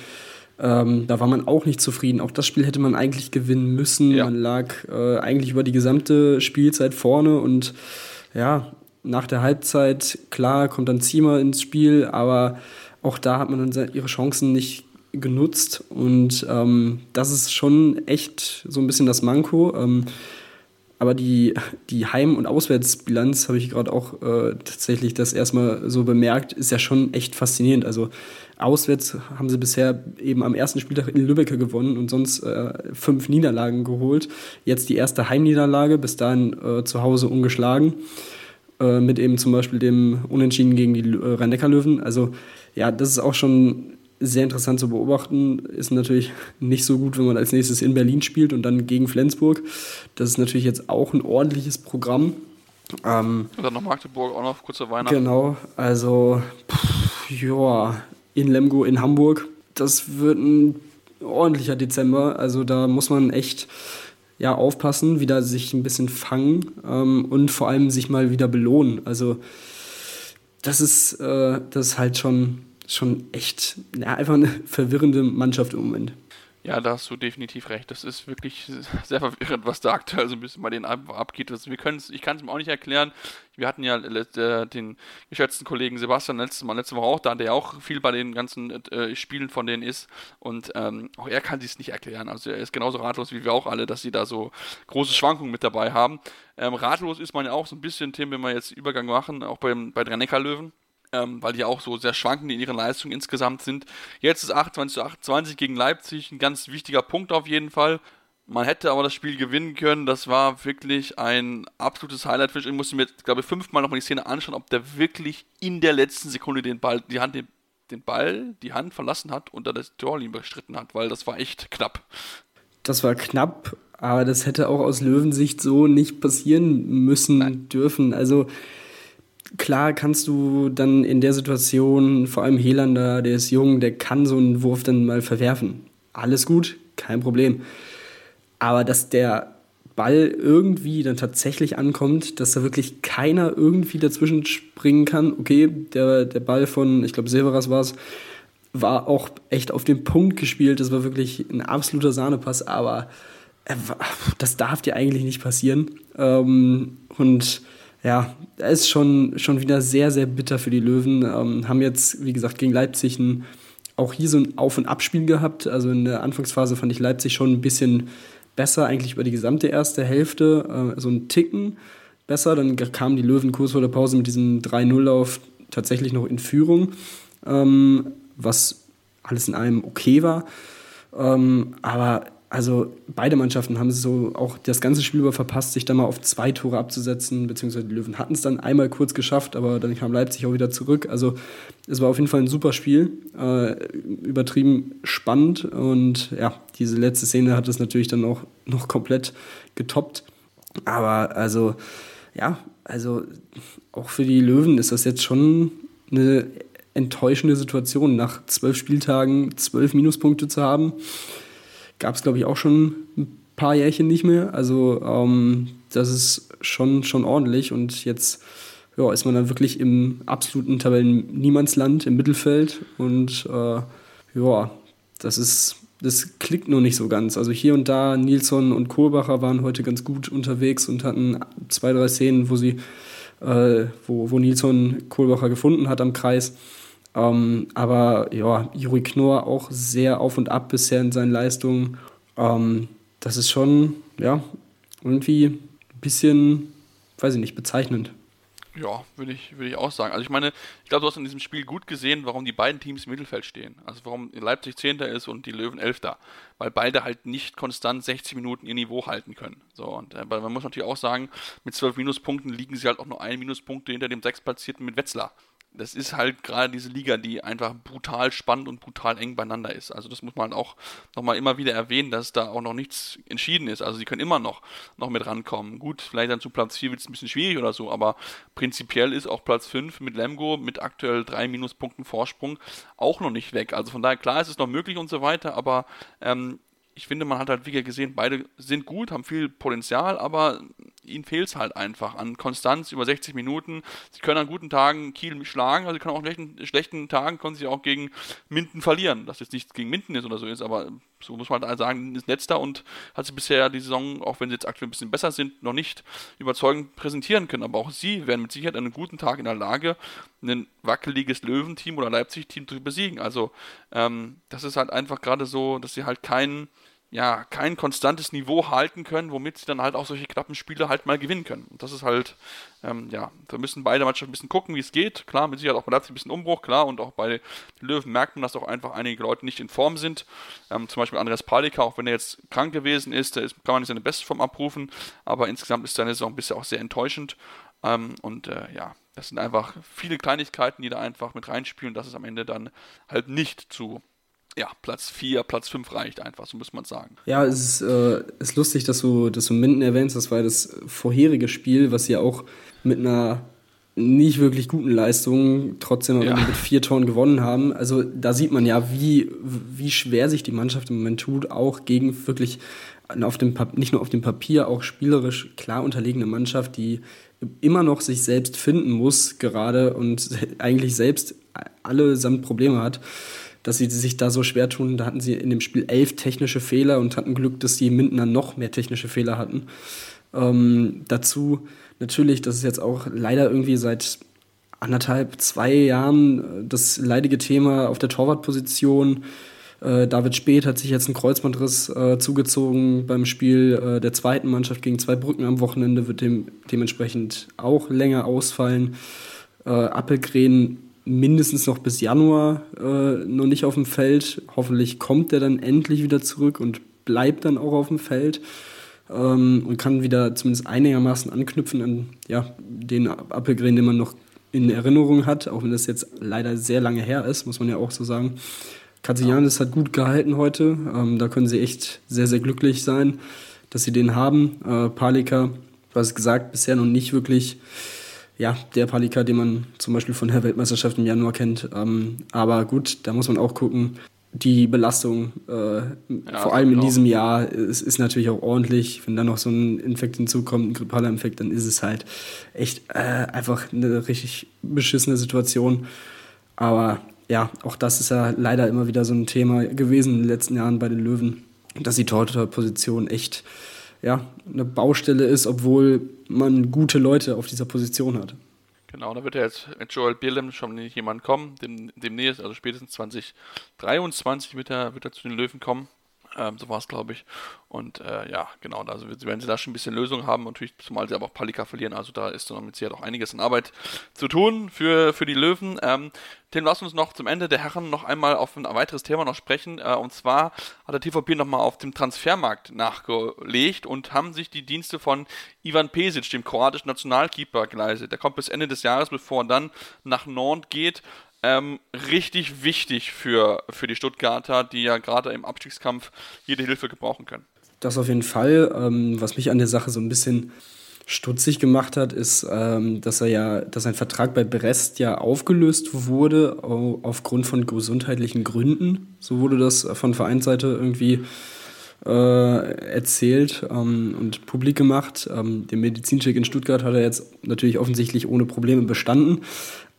ähm, da war man auch nicht zufrieden. Auch das Spiel hätte man eigentlich gewinnen müssen. Ja. Man lag äh, eigentlich über die gesamte Spielzeit vorne und ja, nach der Halbzeit, klar, kommt dann Ziemer ins Spiel, aber auch da hat man dann ihre Chancen nicht genutzt und ähm, das ist schon echt so ein bisschen das Manko. Ähm, aber die, die Heim- und Auswärtsbilanz, habe ich gerade auch äh, tatsächlich das erstmal so bemerkt, ist ja schon echt faszinierend. Also auswärts haben sie bisher eben am ersten Spieltag in Lübeck gewonnen und sonst äh, fünf Niederlagen geholt. Jetzt die erste Heimniederlage, bis dahin äh, zu Hause ungeschlagen. Äh, mit eben zum Beispiel dem Unentschieden gegen die äh, Rhein-Neckar-Löwen. Also ja, das ist auch schon sehr interessant zu beobachten. Ist natürlich nicht so gut, wenn man als nächstes in Berlin spielt und dann gegen Flensburg. Das ist natürlich jetzt auch ein ordentliches Programm. Ähm, und dann noch Magdeburg auch noch kurze Weihnachten. Genau, also pff, ja, in Lemgo in Hamburg. Das wird ein ordentlicher Dezember. Also da muss man echt ja, aufpassen, wieder sich ein bisschen fangen ähm, und vor allem sich mal wieder belohnen. Also das ist, äh, das ist halt schon schon echt ja, einfach eine <laughs> verwirrende Mannschaft im Moment. Ja, da hast du definitiv recht. Das ist wirklich <laughs> sehr verwirrend, was da aktuell so ein bisschen bei denen abgeht. Also wir ich kann es mir auch nicht erklären. Wir hatten ja äh, den geschätzten Kollegen Sebastian letztes Mal, letzte Woche auch da, der auch viel bei den ganzen äh, Spielen von denen ist. Und ähm, auch er kann es nicht erklären. Also er ist genauso ratlos wie wir auch alle, dass sie da so große Schwankungen mit dabei haben. Ähm, ratlos ist man ja auch so ein bisschen, Tim, wenn wir jetzt Übergang machen, auch beim, bei den Neckar-Löwen ähm, weil die auch so sehr schwankend in ihren Leistungen insgesamt sind. Jetzt ist 28 zu 28 gegen Leipzig ein ganz wichtiger Punkt auf jeden Fall. Man hätte aber das Spiel gewinnen können. Das war wirklich ein absolutes Highlight. Ich musste mir, glaube ich, fünfmal nochmal die Szene anschauen, ob der wirklich in der letzten Sekunde den Ball, die Hand, den, den Ball, die Hand verlassen hat und da das Torlinie bestritten hat, weil das war echt knapp. Das war knapp, aber das hätte auch aus Löwensicht so nicht passieren müssen Nein. dürfen. Also klar kannst du dann in der Situation, vor allem Helander, der ist jung, der kann so einen Wurf dann mal verwerfen. Alles gut, kein Problem. Aber dass der Ball irgendwie dann tatsächlich ankommt, dass da wirklich keiner irgendwie dazwischen springen kann. Okay, der, der Ball von, ich glaube, Silveras war es, war auch echt auf den Punkt gespielt. Das war wirklich ein absoluter Sahnepass, aber das darf dir eigentlich nicht passieren. Ähm, und ja, ist schon, schon wieder sehr, sehr bitter für die Löwen. Ähm, haben jetzt, wie gesagt, gegen Leipzig ein, auch hier so ein Auf- und Abspiel gehabt. Also in der Anfangsphase fand ich Leipzig schon ein bisschen besser, eigentlich über die gesamte erste Hälfte, äh, so ein Ticken besser. Dann kamen die Löwen kurz vor der Pause mit diesem 3-0-Lauf tatsächlich noch in Führung, ähm, was alles in allem okay war. Ähm, aber also beide Mannschaften haben so auch das ganze Spiel über verpasst, sich da mal auf zwei Tore abzusetzen, beziehungsweise die Löwen hatten es dann einmal kurz geschafft, aber dann kam Leipzig auch wieder zurück. Also es war auf jeden Fall ein super Spiel, äh, übertrieben spannend und ja, diese letzte Szene hat es natürlich dann auch noch komplett getoppt. Aber also ja, also auch für die Löwen ist das jetzt schon eine enttäuschende Situation, nach zwölf Spieltagen zwölf Minuspunkte zu haben gab es, glaube ich, auch schon ein paar Jährchen nicht mehr. Also ähm, das ist schon, schon ordentlich. Und jetzt ja, ist man dann wirklich im absoluten Tabellen-Niemandsland, im Mittelfeld. Und äh, ja, das ist, das klickt nur nicht so ganz. Also hier und da, Nilsson und Kohlbacher waren heute ganz gut unterwegs und hatten zwei, drei Szenen, wo sie, äh, wo, wo Nilsson Kohlbacher gefunden hat am Kreis. Ähm, aber ja, Juri Knorr auch sehr auf und ab bisher in seinen Leistungen. Ähm, das ist schon, ja, irgendwie ein bisschen, weiß ich nicht, bezeichnend. Ja, würde ich, würde ich auch sagen. Also ich meine, ich glaube, du hast in diesem Spiel gut gesehen, warum die beiden Teams im Mittelfeld stehen. Also warum Leipzig Zehnter ist und die Löwen Elfter. Weil beide halt nicht konstant 60 Minuten ihr Niveau halten können. So, und äh, man muss natürlich auch sagen, mit zwölf Minuspunkten liegen sie halt auch nur ein Minuspunkte hinter dem Sechstplatzierten mit Wetzlar das ist halt gerade diese Liga, die einfach brutal spannend und brutal eng beieinander ist. Also das muss man auch nochmal immer wieder erwähnen, dass da auch noch nichts entschieden ist. Also sie können immer noch, noch mit rankommen. Gut, vielleicht dann zu Platz 4 wird es ein bisschen schwierig oder so, aber prinzipiell ist auch Platz 5 mit Lemgo mit aktuell drei Minuspunkten Vorsprung auch noch nicht weg. Also von daher, klar ist es noch möglich und so weiter, aber ähm, ich finde, man hat halt wieder gesehen, beide sind gut, haben viel Potenzial, aber ihnen fehlt es halt einfach an Konstanz über 60 Minuten. Sie können an guten Tagen Kiel schlagen, also sie können auch an schlechten, schlechten Tagen können sie auch gegen Minden verlieren. Das jetzt nicht gegen Minden ist oder so ist, aber so muss man halt sagen, ist letzter und hat sie bisher die Saison, auch wenn sie jetzt aktuell ein bisschen besser sind, noch nicht überzeugend präsentieren können. Aber auch sie werden mit Sicherheit an einem guten Tag in der Lage, ein wackeliges Löwenteam oder Leipzig-Team zu besiegen. Also ähm, das ist halt einfach gerade so, dass sie halt keinen ja, kein konstantes Niveau halten können, womit sie dann halt auch solche knappen Spiele halt mal gewinnen können. Und das ist halt, ähm, ja, da müssen beide Mannschaften ein bisschen gucken, wie es geht. Klar, mit Sicherheit auch bei Leipzig ein bisschen Umbruch, klar, und auch bei den Löwen merkt man, dass auch einfach einige Leute nicht in Form sind. Ähm, zum Beispiel Andreas Palika, auch wenn er jetzt krank gewesen ist, ist, kann man nicht seine Bestform abrufen, aber insgesamt ist seine Saison bisher auch sehr enttäuschend. Ähm, und äh, ja, das sind einfach viele Kleinigkeiten, die da einfach mit reinspielen, dass es am Ende dann halt nicht zu ja, Platz 4, Platz 5 reicht einfach, so muss man sagen. Ja, es ist, äh, ist lustig, dass du, dass du Minden erwähnst. Das war das vorherige Spiel, was sie auch mit einer nicht wirklich guten Leistung trotzdem ja. mit vier Toren gewonnen haben. Also da sieht man ja, wie, wie schwer sich die Mannschaft im Moment tut, auch gegen wirklich auf dem nicht nur auf dem Papier, auch spielerisch klar unterlegene Mannschaft, die immer noch sich selbst finden muss gerade und <laughs> eigentlich selbst allesamt Probleme hat dass sie sich da so schwer tun. Da hatten sie in dem Spiel elf technische Fehler und hatten Glück, dass die Mindener noch mehr technische Fehler hatten. Ähm, dazu natürlich, das ist jetzt auch leider irgendwie seit anderthalb, zwei Jahren äh, das leidige Thema auf der Torwartposition. Äh, David Speth hat sich jetzt einen Kreuzbandriss äh, zugezogen beim Spiel äh, der zweiten Mannschaft gegen zwei Brücken am Wochenende, wird dem, dementsprechend auch länger ausfallen. Äh, Appelgren mindestens noch bis Januar äh, noch nicht auf dem Feld. Hoffentlich kommt er dann endlich wieder zurück und bleibt dann auch auf dem Feld ähm, und kann wieder zumindest einigermaßen anknüpfen an ja, den Appelgren, den man noch in Erinnerung hat, auch wenn das jetzt leider sehr lange her ist, muss man ja auch so sagen. Katsianis hat gut gehalten heute. Ähm, da können sie echt sehr, sehr glücklich sein, dass sie den haben. Äh, Palika, was gesagt, bisher noch nicht wirklich ja, der Palika, den man zum Beispiel von der Weltmeisterschaft im Januar kennt. Ähm, aber gut, da muss man auch gucken. Die Belastung, äh, ja, vor allem in genau. diesem Jahr, ist, ist, natürlich auch ordentlich. Wenn da noch so ein Infekt hinzukommt, ein grippaler Infekt, dann ist es halt echt äh, einfach eine richtig beschissene Situation. Aber ja, auch das ist ja leider immer wieder so ein Thema gewesen in den letzten Jahren bei den Löwen, dass die Torhüterposition echt ja, eine Baustelle ist, obwohl man gute Leute auf dieser Position hat. Genau, da wird ja jetzt mit Joel Bierlem schon jemand kommen, dem, demnächst, also spätestens 2023 wird er, wird er zu den Löwen kommen. Ähm, so war es, glaube ich. Und äh, ja, genau, also werden sie da schon ein bisschen Lösung haben, natürlich, zumal sie aber auch Palika verlieren. Also da ist dann mit Sicherheit auch einiges an Arbeit zu tun für, für die Löwen. Ähm, Tim, lass uns noch zum Ende der Herren noch einmal auf ein weiteres Thema noch sprechen. Äh, und zwar hat der TVP nochmal auf dem Transfermarkt nachgelegt und haben sich die Dienste von Ivan Pesic, dem kroatischen Nationalkeeper, geleistet. Der kommt bis Ende des Jahres, bevor er dann nach Nantes geht ähm, richtig wichtig für, für die Stuttgarter, die ja gerade im Abstiegskampf jede Hilfe gebrauchen können. Das auf jeden Fall. Ähm, was mich an der Sache so ein bisschen stutzig gemacht hat, ist, ähm, dass er ja, dass sein Vertrag bei Brest ja aufgelöst wurde aufgrund von gesundheitlichen Gründen. So wurde das von Vereinsseite irgendwie äh, erzählt ähm, und publik gemacht. Ähm, den Medizincheck in Stuttgart hat er jetzt natürlich offensichtlich ohne Probleme bestanden.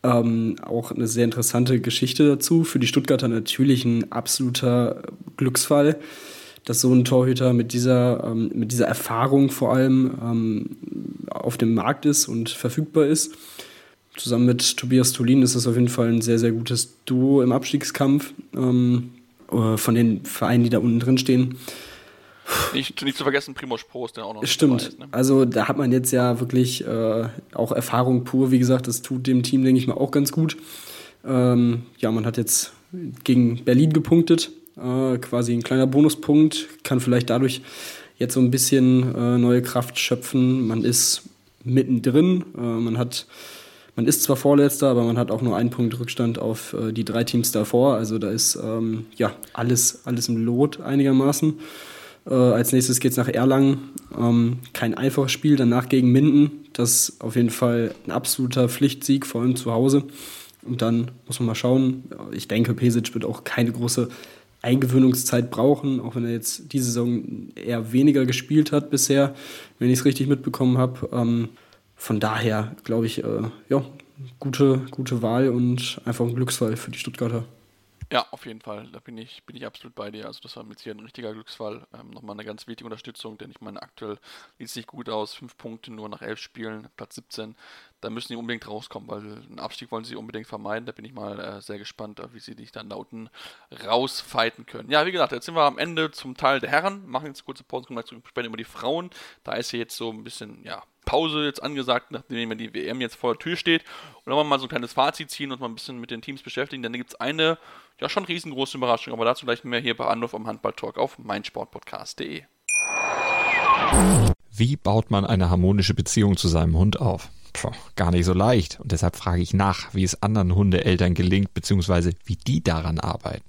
Ähm, auch eine sehr interessante Geschichte dazu. Für die Stuttgarter natürlich ein absoluter Glücksfall, dass so ein Torhüter mit dieser, ähm, mit dieser Erfahrung vor allem ähm, auf dem Markt ist und verfügbar ist. Zusammen mit Tobias Tolin ist das auf jeden Fall ein sehr, sehr gutes Duo im Abstiegskampf ähm, äh, von den Vereinen, die da unten drin stehen. <laughs> Nicht, nicht zu vergessen, Primoz Prost, der auch noch Stimmt. Ist, ne? Also da hat man jetzt ja wirklich äh, auch Erfahrung pur. Wie gesagt, das tut dem Team, denke ich mal, auch ganz gut. Ähm, ja, man hat jetzt gegen Berlin gepunktet. Äh, quasi ein kleiner Bonuspunkt. Kann vielleicht dadurch jetzt so ein bisschen äh, neue Kraft schöpfen. Man ist mittendrin. Äh, man hat man ist zwar Vorletzter, aber man hat auch nur einen Punkt Rückstand auf äh, die drei Teams davor. Also da ist ähm, ja alles, alles im Lot einigermaßen. Äh, als nächstes geht es nach Erlangen. Ähm, kein einfaches Spiel. Danach gegen Minden. Das ist auf jeden Fall ein absoluter Pflichtsieg, vor allem zu Hause. Und dann muss man mal schauen. Ich denke, Pesic wird auch keine große Eingewöhnungszeit brauchen, auch wenn er jetzt diese Saison eher weniger gespielt hat bisher, wenn ich es richtig mitbekommen habe. Ähm, von daher glaube ich, äh, ja, gute, gute Wahl und einfach ein Glücksfall für die Stuttgarter. Ja, auf jeden Fall. Da bin ich, bin ich absolut bei dir. Also das war mit hier ein richtiger Glücksfall. Ähm, nochmal eine ganz wichtige Unterstützung, denn ich meine, aktuell sieht es nicht gut aus. Fünf Punkte nur nach elf Spielen, Platz 17. Da müssen die unbedingt rauskommen, weil einen Abstieg wollen sie unbedingt vermeiden. Da bin ich mal äh, sehr gespannt, wie sie dich dann da unten rausfighten können. Ja, wie gesagt, jetzt sind wir am Ende zum Teil der Herren. Machen jetzt eine kurze Pause, kommen gleich zu sprechen über die Frauen. Da ist ja jetzt so ein bisschen, ja, Pause jetzt angesagt, nachdem die WM jetzt vor der Tür steht. Und dann mal so ein kleines Fazit ziehen und mal ein bisschen mit den Teams beschäftigen. Denn da gibt es eine, ja schon riesengroße Überraschung, aber dazu gleich mehr hier bei Anruf am Handball-Talk auf meinsportpodcast.de. Wie baut man eine harmonische Beziehung zu seinem Hund auf? Puh, gar nicht so leicht. Und deshalb frage ich nach, wie es anderen Hundeeltern gelingt, beziehungsweise wie die daran arbeiten.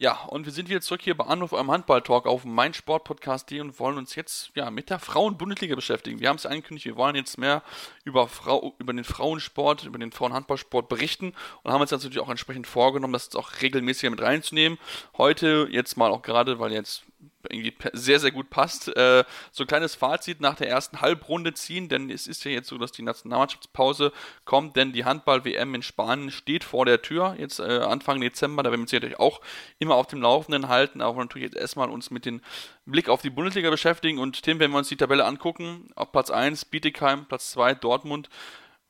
Ja, und wir sind wieder zurück hier bei Anruf am Handball-Talk auf meinsportpodcast.de und wollen uns jetzt ja, mit der Frauen-Bundesliga beschäftigen. Wir haben es angekündigt, wir wollen jetzt mehr über, Frau, über den Frauensport, über den Frauenhandballsport berichten und haben uns natürlich auch entsprechend vorgenommen, das jetzt auch regelmäßiger mit reinzunehmen. Heute jetzt mal auch gerade, weil jetzt irgendwie sehr, sehr gut passt. Äh, so ein kleines Fazit nach der ersten Halbrunde ziehen, denn es ist ja jetzt so, dass die Nationalmannschaftspause kommt, denn die Handball-WM in Spanien steht vor der Tür, jetzt äh, Anfang Dezember, da werden wir uns natürlich auch immer auf dem Laufenden halten, aber natürlich jetzt erstmal uns mit dem Blick auf die Bundesliga beschäftigen und Tim, wenn wir uns die Tabelle angucken, auf Platz 1 Bietigheim, Platz 2 Dortmund,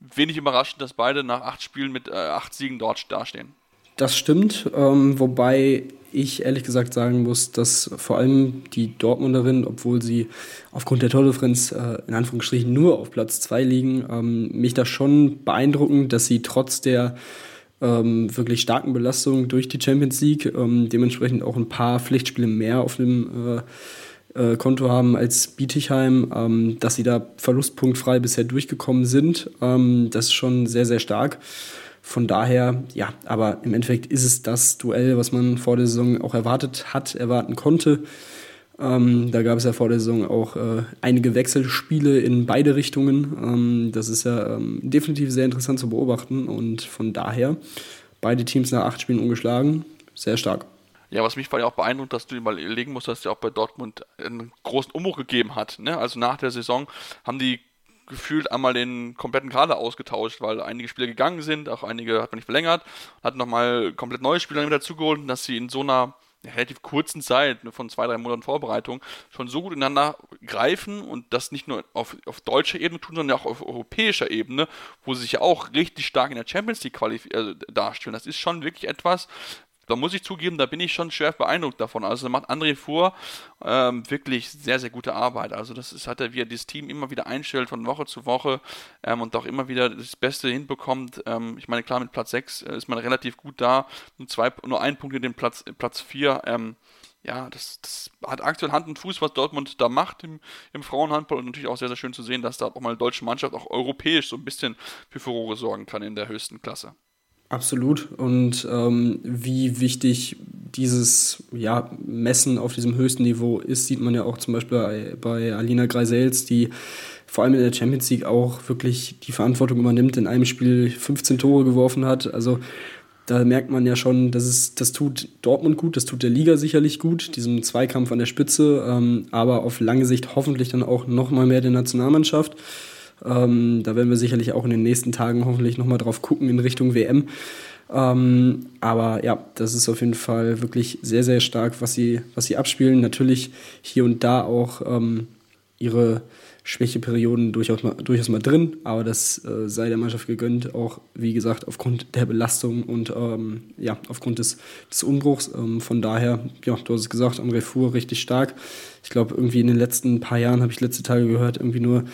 wenig überraschend, dass beide nach acht Spielen mit äh, acht Siegen dort dastehen. Das stimmt, ähm, wobei ich ehrlich gesagt sagen muss, dass vor allem die Dortmunderin, obwohl sie aufgrund der Tordifferenz äh, in Anführungsstrichen nur auf Platz 2 liegen, ähm, mich da schon beeindrucken, dass sie trotz der ähm, wirklich starken Belastung durch die Champions League ähm, dementsprechend auch ein paar Pflichtspiele mehr auf dem äh, äh, Konto haben als Bietigheim, ähm, dass sie da verlustpunktfrei bisher durchgekommen sind. Ähm, das ist schon sehr, sehr stark. Von daher, ja, aber im Endeffekt ist es das Duell, was man vor der Saison auch erwartet hat, erwarten konnte. Ähm, da gab es ja vor der Saison auch äh, einige Wechselspiele in beide Richtungen. Ähm, das ist ja ähm, definitiv sehr interessant zu beobachten und von daher beide Teams nach acht Spielen ungeschlagen. Sehr stark. Ja, was mich vor allem auch beeindruckt, dass du dir mal überlegen musst, dass es ja auch bei Dortmund einen großen Umbruch gegeben hat. Ne? Also nach der Saison haben die gefühlt einmal den kompletten Kader ausgetauscht, weil einige Spieler gegangen sind, auch einige hat man nicht verlängert, hat nochmal komplett neue Spieler mit dazugeholt, dass sie in so einer relativ kurzen Zeit ne, von zwei, drei Monaten Vorbereitung schon so gut ineinander greifen und das nicht nur auf, auf deutscher Ebene tun, sondern auch auf europäischer Ebene, wo sie sich ja auch richtig stark in der Champions League äh, darstellen. Das ist schon wirklich etwas, da muss ich zugeben, da bin ich schon schwer beeindruckt davon. Also da macht André Fuhr ähm, wirklich sehr, sehr gute Arbeit. Also das ist, hat er, wie er das Team immer wieder einstellt von Woche zu Woche ähm, und auch immer wieder das Beste hinbekommt. Ähm, ich meine, klar, mit Platz 6 äh, ist man relativ gut da. Nur, zwei, nur ein Punkt in den Platz, Platz 4 ähm, ja, das, das, hat aktuell Hand und Fuß, was Dortmund da macht im, im Frauenhandball und natürlich auch sehr, sehr schön zu sehen, dass da auch mal eine deutsche Mannschaft auch europäisch so ein bisschen für Furore sorgen kann in der höchsten Klasse. Absolut. Und ähm, wie wichtig dieses ja, Messen auf diesem höchsten Niveau ist, sieht man ja auch zum Beispiel bei, bei Alina Greisels, die vor allem in der Champions League auch wirklich die Verantwortung übernimmt, in einem Spiel 15 Tore geworfen hat. Also da merkt man ja schon, dass es, das tut Dortmund gut, das tut der Liga sicherlich gut, diesem Zweikampf an der Spitze, ähm, aber auf lange Sicht hoffentlich dann auch noch mal mehr der Nationalmannschaft. Ähm, da werden wir sicherlich auch in den nächsten Tagen hoffentlich nochmal drauf gucken in Richtung WM. Ähm, aber ja, das ist auf jeden Fall wirklich sehr, sehr stark, was sie, was sie abspielen. Natürlich hier und da auch ähm, ihre Schwächeperioden durchaus mal, durchaus mal drin, aber das äh, sei der Mannschaft gegönnt, auch wie gesagt aufgrund der Belastung und ähm, ja, aufgrund des, des Umbruchs. Ähm, von daher, ja, du hast es gesagt, André Fuhr richtig stark. Ich glaube, irgendwie in den letzten paar Jahren habe ich letzte Tage gehört, irgendwie nur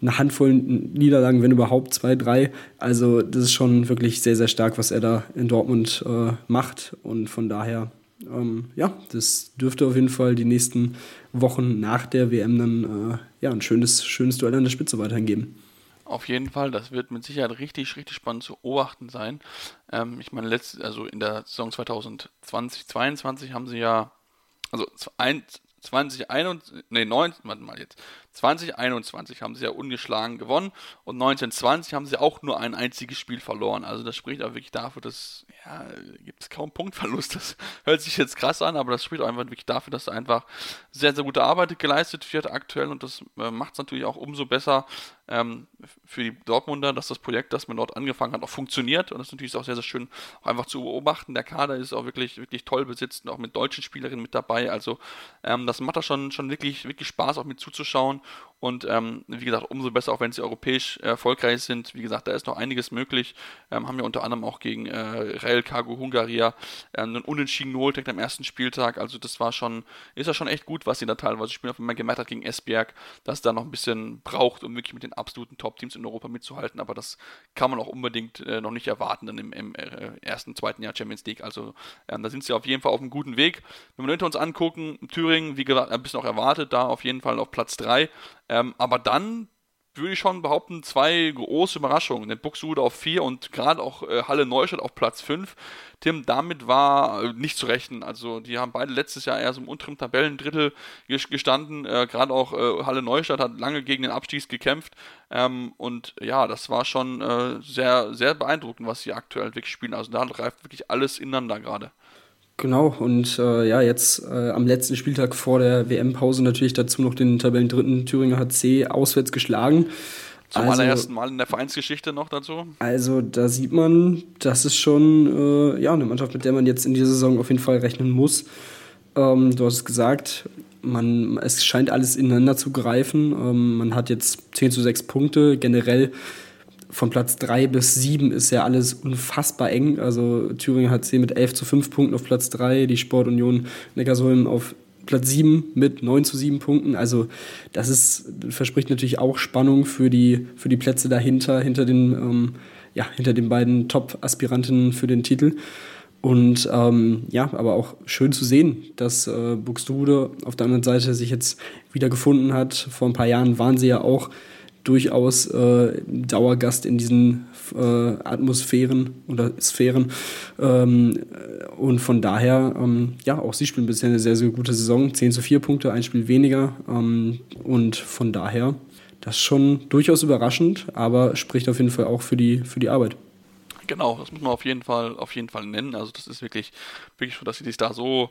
eine Handvoll Niederlagen, wenn überhaupt zwei, drei. Also das ist schon wirklich sehr, sehr stark, was er da in Dortmund äh, macht. Und von daher, ähm, ja, das dürfte auf jeden Fall die nächsten Wochen nach der WM dann äh, ja, ein schönes, schönes Duell an der Spitze weiterhin geben. Auf jeden Fall, das wird mit Sicherheit richtig, richtig spannend zu beobachten sein. Ähm, ich meine, letzt, also in der Saison 2020, 2022 haben sie ja, also 2021, nee, 19, warte mal jetzt, 2021 haben sie ja ungeschlagen gewonnen und 1920 haben sie auch nur ein einziges Spiel verloren. Also das spricht auch wirklich dafür, dass, ja, gibt es kaum Punktverlust. Das <laughs> hört sich jetzt krass an, aber das auch einfach wirklich dafür, dass einfach sehr, sehr gute Arbeit geleistet wird aktuell und das äh, macht es natürlich auch umso besser ähm, für die Dortmunder, dass das Projekt, das man dort angefangen hat, auch funktioniert und das ist natürlich auch sehr, sehr schön einfach zu beobachten. Der Kader ist auch wirklich, wirklich toll besetzt und auch mit deutschen Spielerinnen mit dabei. Also ähm, das macht da schon, schon wirklich, wirklich Spaß, auch mit zuzuschauen und ähm, wie gesagt, umso besser, auch wenn sie europäisch erfolgreich sind. Wie gesagt, da ist noch einiges möglich. Ähm, haben ja unter anderem auch gegen äh, Rail Cargo Hungaria äh, einen unentschieden geholt am ersten Spieltag. Also das war schon, ist ja schon echt gut, was sie da teilweise spielen. Auf einmal gemerkt hat gegen Esbjerg, dass es da noch ein bisschen braucht, um wirklich mit den absoluten Top-Teams in Europa mitzuhalten. Aber das kann man auch unbedingt äh, noch nicht erwarten dann im, im äh, ersten, zweiten Jahr Champions League. Also ähm, da sind sie auf jeden Fall auf einem guten Weg. Wenn wir hinter uns angucken, Thüringen, wie gesagt, ein bisschen auch erwartet, da auf jeden Fall auf Platz 3. Ähm, aber dann würde ich schon behaupten, zwei große Überraschungen. Den Buxude auf 4 und gerade auch äh, Halle Neustadt auf Platz 5. Tim, damit war äh, nicht zu rechnen. Also die haben beide letztes Jahr eher so im unteren Tabellendrittel gestanden. Äh, gerade auch äh, Halle Neustadt hat lange gegen den Abstieg gekämpft. Ähm, und ja, das war schon äh, sehr, sehr beeindruckend, was sie aktuell wirklich spielen. Also da greift wirklich alles ineinander gerade. Genau, und äh, ja, jetzt äh, am letzten Spieltag vor der WM-Pause natürlich dazu noch den Tabellendritten Thüringer HC auswärts geschlagen. Zum also, allerersten Mal in der Vereinsgeschichte noch dazu. Also da sieht man, das ist schon äh, ja, eine Mannschaft, mit der man jetzt in dieser Saison auf jeden Fall rechnen muss. Ähm, du hast es gesagt, man, es scheint alles ineinander zu greifen. Ähm, man hat jetzt 10 zu 6 Punkte. Generell von Platz 3 bis 7 ist ja alles unfassbar eng. Also Thüringen HC mit 11 zu 5 Punkten auf Platz 3, die Sportunion Neckarsulm auf Platz 7 mit 9 zu 7 Punkten. Also das ist, verspricht natürlich auch Spannung für die, für die Plätze dahinter, hinter den, ähm, ja, hinter den beiden Top-Aspiranten für den Titel. Und ähm, ja, aber auch schön zu sehen, dass äh, Buxtehude auf der anderen Seite sich jetzt wieder gefunden hat. Vor ein paar Jahren waren sie ja auch durchaus äh, Dauergast in diesen äh, Atmosphären oder Sphären. Ähm, und von daher, ähm, ja, auch sie spielen bisher eine sehr, sehr gute Saison. 10 zu 4 Punkte, ein Spiel weniger. Ähm, und von daher, das ist schon durchaus überraschend, aber spricht auf jeden Fall auch für die, für die Arbeit. Genau, das muss man auf jeden Fall, auf jeden Fall nennen. Also das ist wirklich, wirklich so, dass sie sich da so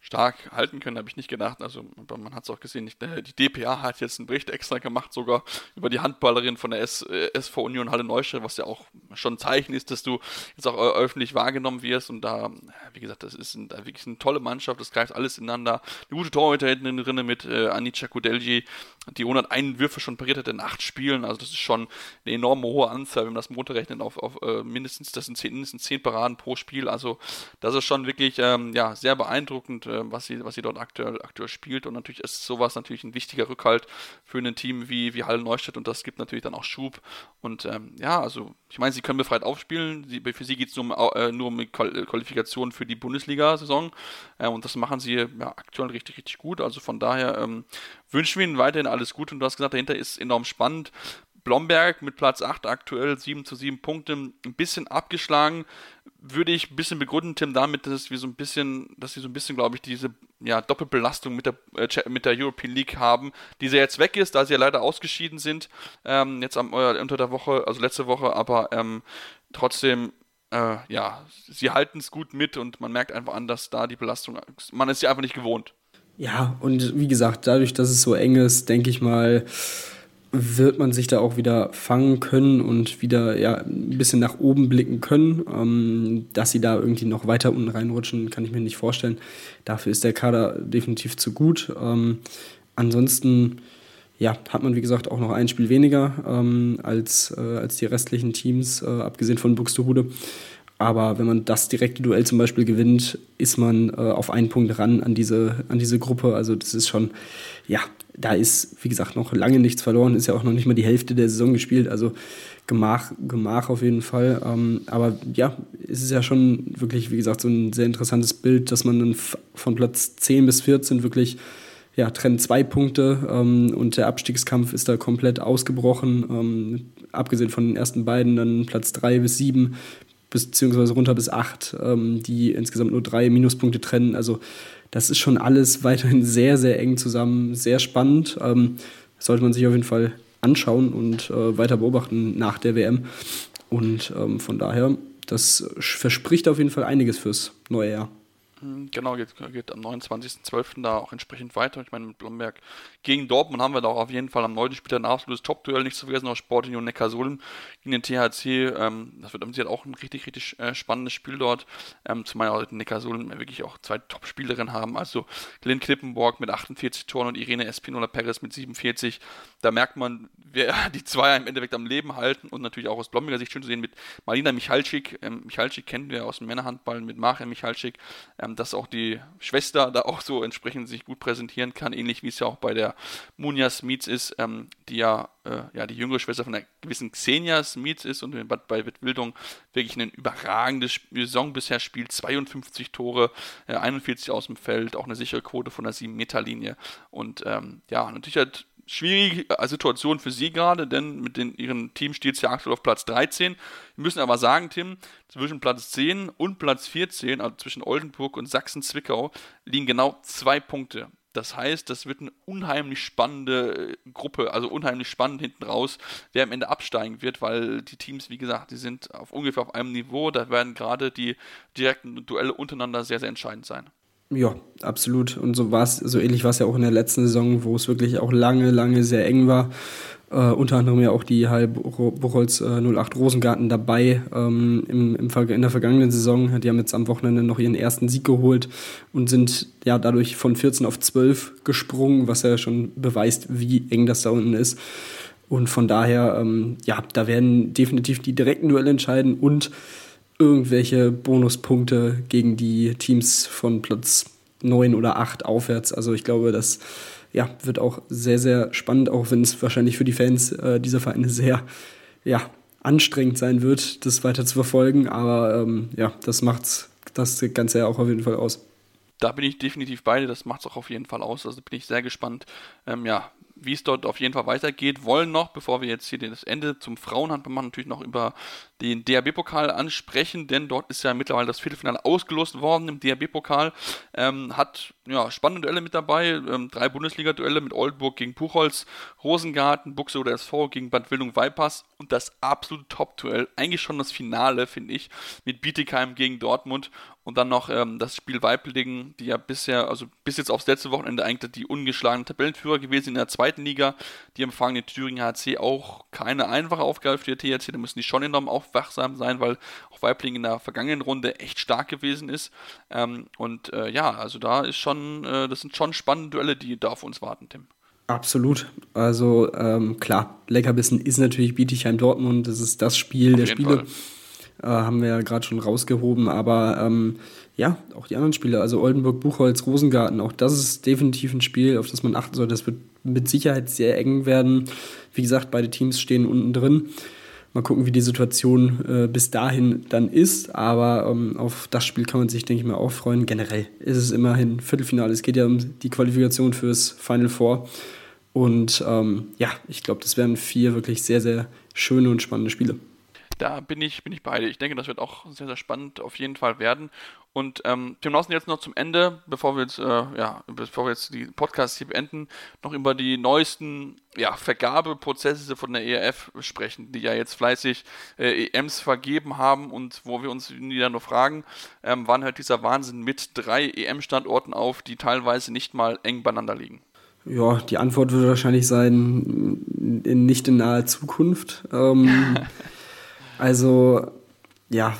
stark halten können, habe ich nicht gedacht. Also man hat es auch gesehen, äh, die DPA hat jetzt einen Bericht extra gemacht, sogar über die Handballerin von der S, äh, SV Union Halle Neustadt, was ja auch schon ein Zeichen ist, dass du jetzt auch öffentlich wahrgenommen wirst. Und da, wie gesagt, das ist ein, wirklich eine tolle Mannschaft, das greift alles ineinander. Eine gute Torhüter hinten drin mit äh, Anica Kudelji, die 101 Würfe schon pariert hat in acht Spielen. Also das ist schon eine enorme hohe Anzahl, wenn man das Motor rechnet, auf, auf äh, mindestens, das sind zehn, mindestens zehn Paraden pro Spiel. Also das ist schon wirklich ähm, ja, sehr beeindruckend äh, was, sie, was sie dort aktuell, aktuell spielt. Und natürlich ist sowas natürlich ein wichtiger Rückhalt für ein Team wie, wie Halle Neustadt und das gibt natürlich dann auch Schub. Und ähm, ja, also ich meine, sie können befreit aufspielen. Sie, für sie geht es nur, um, äh, nur um Qualifikation für die Bundesliga-Saison. Äh, und das machen sie ja, aktuell richtig, richtig gut. Also von daher ähm, wünschen wir ihnen weiterhin alles Gute. Und du hast gesagt, dahinter ist enorm spannend. Blomberg mit Platz 8 aktuell 7 zu 7 Punkte, ein bisschen abgeschlagen, würde ich ein bisschen begründen, Tim, damit, dass wir so ein bisschen, dass sie so ein bisschen, glaube ich, diese ja, Doppelbelastung mit der, äh, mit der European League haben, die sie jetzt weg ist, da sie ja leider ausgeschieden sind, ähm, jetzt am, äh, unter der Woche, also letzte Woche, aber ähm, trotzdem, äh, ja, sie halten es gut mit und man merkt einfach an, dass da die Belastung, man ist sie einfach nicht gewohnt. Ja, und wie gesagt, dadurch, dass es so eng ist, denke ich mal, wird man sich da auch wieder fangen können und wieder ja, ein bisschen nach oben blicken können. Ähm, dass sie da irgendwie noch weiter unten reinrutschen, kann ich mir nicht vorstellen. Dafür ist der Kader definitiv zu gut. Ähm, ansonsten ja, hat man, wie gesagt, auch noch ein Spiel weniger ähm, als, äh, als die restlichen Teams, äh, abgesehen von Buxtehude. Aber wenn man das direkte Duell zum Beispiel gewinnt, ist man äh, auf einen Punkt ran an diese, an diese Gruppe. Also das ist schon, ja, da ist, wie gesagt, noch lange nichts verloren, ist ja auch noch nicht mal die Hälfte der Saison gespielt, also Gemach, Gemach auf jeden Fall. Ähm, aber ja, es ist ja schon wirklich, wie gesagt, so ein sehr interessantes Bild, dass man dann von Platz 10 bis 14 wirklich, ja, trennt zwei Punkte ähm, und der Abstiegskampf ist da komplett ausgebrochen. Ähm, abgesehen von den ersten beiden, dann Platz 3 bis 7, beziehungsweise runter bis 8, ähm, die insgesamt nur drei Minuspunkte trennen. Also das ist schon alles <laughs> weiterhin sehr, sehr eng zusammen, sehr spannend. Ähm, sollte man sich auf jeden Fall anschauen und äh, weiter beobachten nach der WM. Und ähm, von daher, das verspricht auf jeden Fall einiges fürs neue Jahr. Hm, genau, geht, geht am 29.12. da auch entsprechend weiter. Ich meine, mit Blomberg gegen Dortmund haben wir da auch auf jeden Fall am 9. Spiel ein absolutes Top-Duell, nicht zu vergessen, auch Sportunion Neckarsulm gegen den THC. Ähm, das wird mit auch ein richtig, richtig äh, spannendes Spiel dort. Ähm, zumal auch Neckarsulm wirklich auch zwei Top-Spielerinnen haben. Also Glenn Klippenborg mit 48 Toren und Irene Espinola Perez mit 47. Da merkt man, wer <laughs> die zwei im Endeffekt am Leben halten und natürlich auch aus Blomberger Sicht schön zu sehen mit Marina Michalczyk. Ähm, Michalczyk kennen wir aus dem Männerhandball mit Macher Michalczyk. Ähm, dass auch die Schwester da auch so entsprechend sich gut präsentieren kann, ähnlich wie es ja auch bei der Munja Smits ist, ähm, die ja, äh, ja die jüngere Schwester von der gewissen Xenia Smits ist und bei Wildung wirklich eine überragende Saison bisher spielt, 52 Tore, äh, 41 aus dem Feld, auch eine sichere Quote von der 7-Meter-Linie und ähm, ja, natürlich hat schwierige Situation für sie gerade, denn mit den, ihren Team steht es ja aktuell auf Platz 13. Wir müssen aber sagen, Tim, zwischen Platz 10 und Platz 14, also zwischen Oldenburg und Sachsen-Zwickau, liegen genau zwei Punkte. Das heißt, das wird eine unheimlich spannende äh, Gruppe, also unheimlich spannend hinten raus, wer am Ende absteigen wird, weil die Teams, wie gesagt, die sind auf ungefähr auf einem Niveau. Da werden gerade die direkten Duelle untereinander sehr, sehr entscheidend sein. Ja, absolut. Und so war es, so ähnlich war es ja auch in der letzten Saison, wo es wirklich auch lange, lange sehr eng war. Äh, unter anderem ja auch die Buchholz äh, 08 Rosengarten dabei ähm, im, im, in der vergangenen Saison. Die haben jetzt am Wochenende noch ihren ersten Sieg geholt und sind ja dadurch von 14 auf 12 gesprungen, was ja schon beweist, wie eng das da unten ist. Und von daher, ähm, ja, da werden definitiv die direkten Duelle entscheiden und irgendwelche Bonuspunkte gegen die Teams von Platz 9 oder 8 aufwärts. Also ich glaube, das ja, wird auch sehr, sehr spannend, auch wenn es wahrscheinlich für die Fans äh, dieser Vereine sehr ja, anstrengend sein wird, das weiter zu verfolgen. Aber ähm, ja, das macht das Ganze ja auch auf jeden Fall aus. Da bin ich definitiv beide, das macht es auch auf jeden Fall aus. Also bin ich sehr gespannt, ähm, ja, wie es dort auf jeden Fall weitergeht. Wollen noch, bevor wir jetzt hier das Ende zum Frauenhandball machen, natürlich noch über den DHB-Pokal ansprechen, denn dort ist ja mittlerweile das Viertelfinale ausgelost worden im DHB-Pokal. Ähm, hat ja, spannende Duelle mit dabei, ähm, drei Bundesliga-Duelle mit Oldenburg gegen Buchholz, Rosengarten, Buchse oder SV gegen Bad Wildung Weipers und das absolute Top-Duell, eigentlich schon das Finale, finde ich, mit Bietigheim gegen Dortmund und dann noch ähm, das Spiel Weiblingen, die ja bisher, also bis jetzt aufs letzte Wochenende eigentlich die ungeschlagenen Tabellenführer gewesen in der zweiten Liga. Die empfangen den Thüringen HC auch keine einfache Aufgabe für die THC. Da müssen die schon enorm aufwachsam sein, weil auch Weiblingen in der vergangenen Runde echt stark gewesen ist. Ähm, und äh, ja, also da ist schon, äh, das sind schon spannende Duelle, die da auf uns warten, Tim. Absolut. Also ähm, klar, Leckerbissen ist natürlich Bietigheim Dortmund. Das ist das Spiel auf der Spiele. Äh, haben wir ja gerade schon rausgehoben, aber ähm, ja, auch die anderen Spiele, also Oldenburg, Buchholz, Rosengarten, auch das ist definitiv ein Spiel, auf das man achten sollte. Das wird mit Sicherheit sehr eng werden. Wie gesagt, beide Teams stehen unten drin. Mal gucken, wie die Situation äh, bis dahin dann ist. Aber ähm, auf das Spiel kann man sich, denke ich mal, auch freuen. Generell ist es immerhin Viertelfinale. Es geht ja um die Qualifikation fürs Final Four. Und ähm, ja, ich glaube, das werden vier wirklich sehr, sehr schöne und spannende Spiele da bin ich, bin ich beide. Ich denke, das wird auch sehr, sehr spannend auf jeden Fall werden. Und ähm, Tim Lawson jetzt noch zum Ende, bevor wir jetzt, äh, ja, bevor wir jetzt die Podcasts hier beenden, noch über die neuesten ja, Vergabeprozesse von der ERF sprechen, die ja jetzt fleißig äh, EMs vergeben haben und wo wir uns wieder nur fragen, ähm, wann hört dieser Wahnsinn mit drei EM-Standorten auf, die teilweise nicht mal eng beieinander liegen? Ja, die Antwort wird wahrscheinlich sein, in, nicht in naher Zukunft. Ähm, <laughs> Also, ja,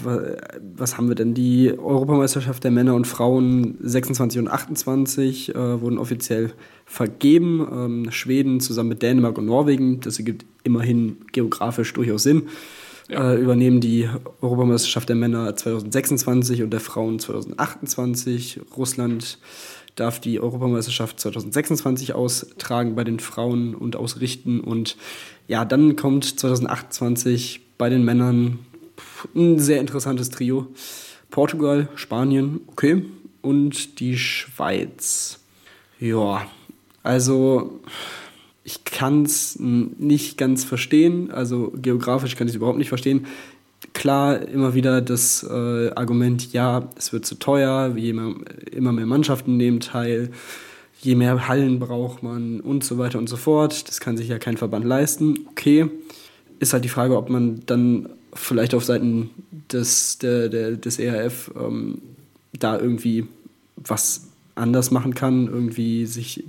was haben wir denn? Die Europameisterschaft der Männer und Frauen 26 und 28 äh, wurden offiziell vergeben. Ähm, Schweden zusammen mit Dänemark und Norwegen, das ergibt immerhin geografisch durchaus Sinn, ja. äh, übernehmen die Europameisterschaft der Männer 2026 und der Frauen 2028. Russland darf die Europameisterschaft 2026 austragen bei den Frauen und ausrichten. Und ja, dann kommt 2028 bei den Männern ein sehr interessantes Trio. Portugal, Spanien, okay. Und die Schweiz. Ja, also ich kann es nicht ganz verstehen. Also geografisch kann ich es überhaupt nicht verstehen. Klar, immer wieder das äh, Argument, ja, es wird zu teuer, immer, immer mehr Mannschaften nehmen teil, je mehr Hallen braucht man und so weiter und so fort. Das kann sich ja kein Verband leisten. Okay ist halt die Frage, ob man dann vielleicht auf Seiten des, der, der, des ERF ähm, da irgendwie was anders machen kann, irgendwie sich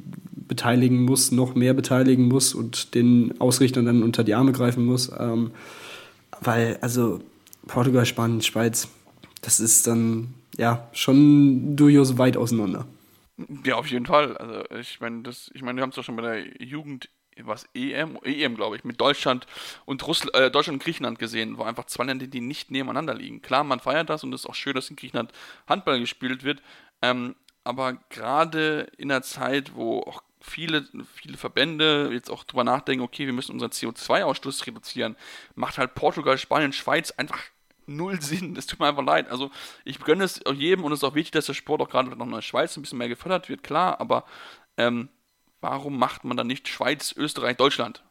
beteiligen muss, noch mehr beteiligen muss und den Ausrichtern dann unter die Arme greifen muss. Ähm, weil, also Portugal, Spanien, Schweiz, das ist dann ja schon durchaus weit auseinander. Ja, auf jeden Fall. Also ich meine, das, ich meine, wir haben es doch schon bei der Jugend was EM, EM glaube ich, mit Deutschland und Russland, äh, Deutschland und Griechenland gesehen, wo einfach zwei Länder, die nicht nebeneinander liegen. Klar, man feiert das und es ist auch schön, dass in Griechenland Handball gespielt wird, ähm, aber gerade in einer Zeit, wo auch viele, viele Verbände jetzt auch drüber nachdenken, okay, wir müssen unseren CO2-Ausstoß reduzieren, macht halt Portugal, Spanien, Schweiz einfach null Sinn. Es tut mir einfach leid. Also ich gönne es jedem und es ist auch wichtig, dass der Sport auch gerade noch in der Schweiz ein bisschen mehr gefördert wird, klar, aber ähm, warum macht man dann nicht Schweiz, Österreich, Deutschland?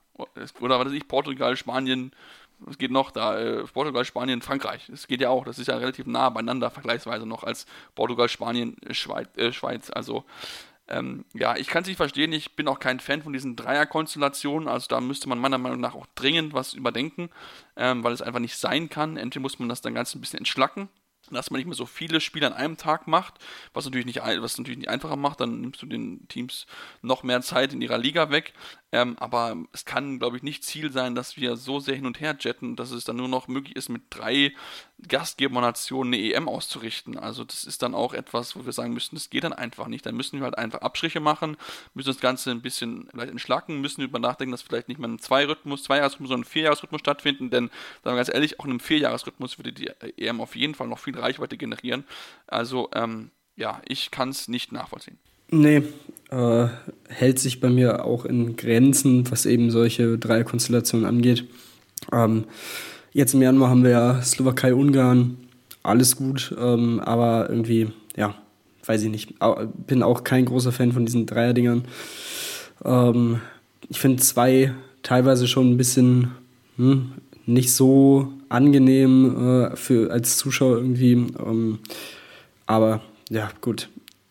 Oder was weiß ich, Portugal, Spanien, was geht noch da? Äh, Portugal, Spanien, Frankreich. Das geht ja auch. Das ist ja relativ nah beieinander vergleichsweise noch als Portugal, Spanien, Schweiz. Äh, Schweiz. Also ähm, ja, ich kann es nicht verstehen. Ich bin auch kein Fan von diesen Dreierkonstellationen. Also da müsste man meiner Meinung nach auch dringend was überdenken, ähm, weil es einfach nicht sein kann. Entweder muss man das dann ganz ein bisschen entschlacken dass man nicht mehr so viele Spiele an einem Tag macht, was natürlich nicht, was natürlich nicht einfacher macht, dann nimmst du den Teams noch mehr Zeit in ihrer Liga weg. Ähm, aber es kann, glaube ich, nicht Ziel sein, dass wir so sehr hin und her jetten, dass es dann nur noch möglich ist, mit drei Gastgebernationen eine EM auszurichten. Also das ist dann auch etwas, wo wir sagen müssen, das geht dann einfach nicht. Dann müssen wir halt einfach Abstriche machen, müssen das Ganze ein bisschen vielleicht entschlacken, müssen über nachdenken, dass vielleicht nicht mehr ein Zwei-Rhythmus, Zwei-Jahresrhythmus, sondern ein Vierjahresrhythmus stattfinden, denn sagen wir ganz ehrlich, auch in einem Vierjahresrhythmus würde die EM auf jeden Fall noch viel Reichweite generieren. Also ähm, ja, ich kann es nicht nachvollziehen. Nee, äh, hält sich bei mir auch in Grenzen, was eben solche Dreierkonstellationen angeht. Ähm, jetzt im Januar haben wir ja Slowakei, Ungarn, alles gut, ähm, aber irgendwie, ja, weiß ich nicht. Bin auch kein großer Fan von diesen Dreierdingern. Ähm, ich finde zwei teilweise schon ein bisschen hm, nicht so angenehm äh, für, als Zuschauer irgendwie. Ähm, aber ja, gut.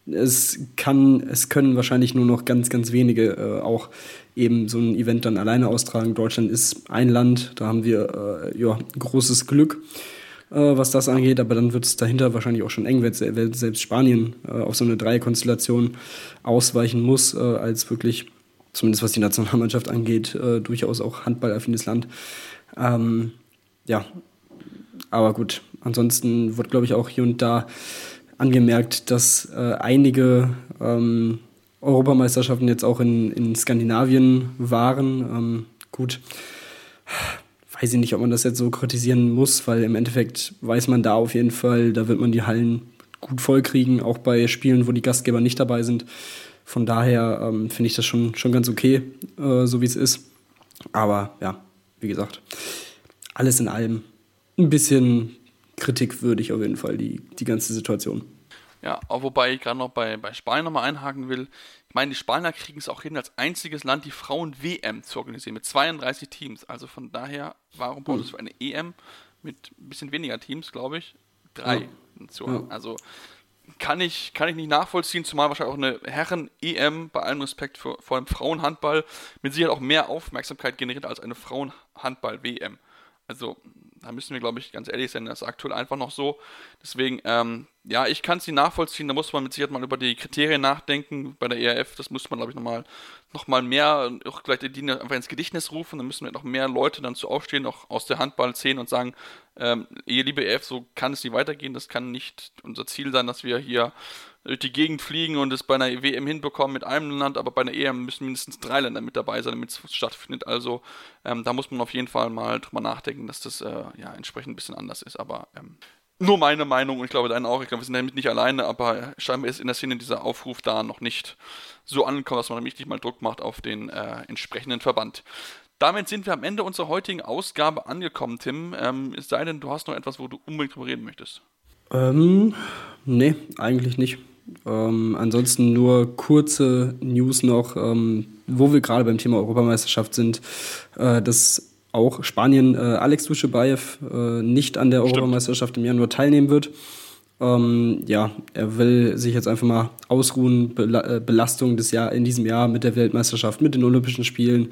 Es kann, es können wahrscheinlich nur noch ganz, ganz wenige äh, auch eben so ein Event dann alleine austragen. Deutschland ist ein Land, da haben wir äh, ja, großes Glück, äh, was das angeht, aber dann wird es dahinter wahrscheinlich auch schon eng, wenn selbst Spanien äh, auf so eine Dreierkonstellation ausweichen muss, äh, als wirklich, zumindest was die Nationalmannschaft angeht, äh, durchaus auch handballaffines Land. Ähm, ja, aber gut, ansonsten wird, glaube ich, auch hier und da angemerkt, dass äh, einige ähm, Europameisterschaften jetzt auch in, in Skandinavien waren. Ähm, gut, weiß ich nicht, ob man das jetzt so kritisieren muss, weil im Endeffekt weiß man da auf jeden Fall, da wird man die Hallen gut vollkriegen, auch bei Spielen, wo die Gastgeber nicht dabei sind. Von daher ähm, finde ich das schon, schon ganz okay, äh, so wie es ist. Aber ja, wie gesagt, alles in allem ein bisschen kritikwürdig auf jeden Fall, die, die ganze Situation. Ja, auch wobei ich gerade noch bei, bei Spanien nochmal einhaken will. Ich meine, die Spanier kriegen es auch hin, als einziges Land die Frauen-WM zu organisieren, mit 32 Teams. Also von daher, warum braucht es für eine EM mit ein bisschen weniger Teams, glaube ich? Drei Ja. Nationen. Ja. Also kann ich, kann ich nicht nachvollziehen, zumal wahrscheinlich auch eine Herren-EM, bei allem Respekt für, vor dem Frauenhandball, mit Sicherheit auch mehr Aufmerksamkeit generiert als eine Frauenhandball-WM. Also, da müssen wir, glaube ich, ganz ehrlich sein, das ist aktuell einfach noch so. Deswegen, ähm, ja, ich kann es nicht nachvollziehen, da muss man mit Sicherheit mal über die Kriterien nachdenken. Bei der ERF, das muss man, glaube ich, nochmal noch mal mehr, auch gleich die Dinge einfach ins Gedächtnis rufen, dann müssen wir noch mehr Leute dann zu aufstehen, auch aus der Handballszene und sagen, ähm, ihr liebe ERF, so kann es nicht weitergehen, das kann nicht unser Ziel sein, dass wir hier durch die Gegend fliegen und es bei einer WM hinbekommen mit einem Land, aber bei einer EM müssen mindestens drei Länder mit dabei sein, damit es stattfindet. Also ähm, da muss man auf jeden Fall mal drüber nachdenken, dass das äh, ja entsprechend ein bisschen anders ist. Aber ähm, nur meine Meinung und ich glaube deine auch. Ich glaube, wir sind damit nicht alleine, aber scheinbar ist in der Szene dieser Aufruf da noch nicht so angekommen, dass man richtig mal Druck macht auf den äh, entsprechenden Verband. Damit sind wir am Ende unserer heutigen Ausgabe angekommen, Tim. Ähm, es sei denn, du hast noch etwas, wo du unbedingt drüber reden möchtest. Ähm, nee, eigentlich nicht. Ähm, ansonsten nur kurze News noch, ähm, wo wir gerade beim Thema Europameisterschaft sind, äh, dass auch Spanien äh, Alex Duschebaev äh, nicht an der Europameisterschaft im Januar teilnehmen wird. Ähm, ja, er will sich jetzt einfach mal ausruhen, Bela äh, Belastung des Jahr in diesem Jahr mit der Weltmeisterschaft, mit den Olympischen Spielen,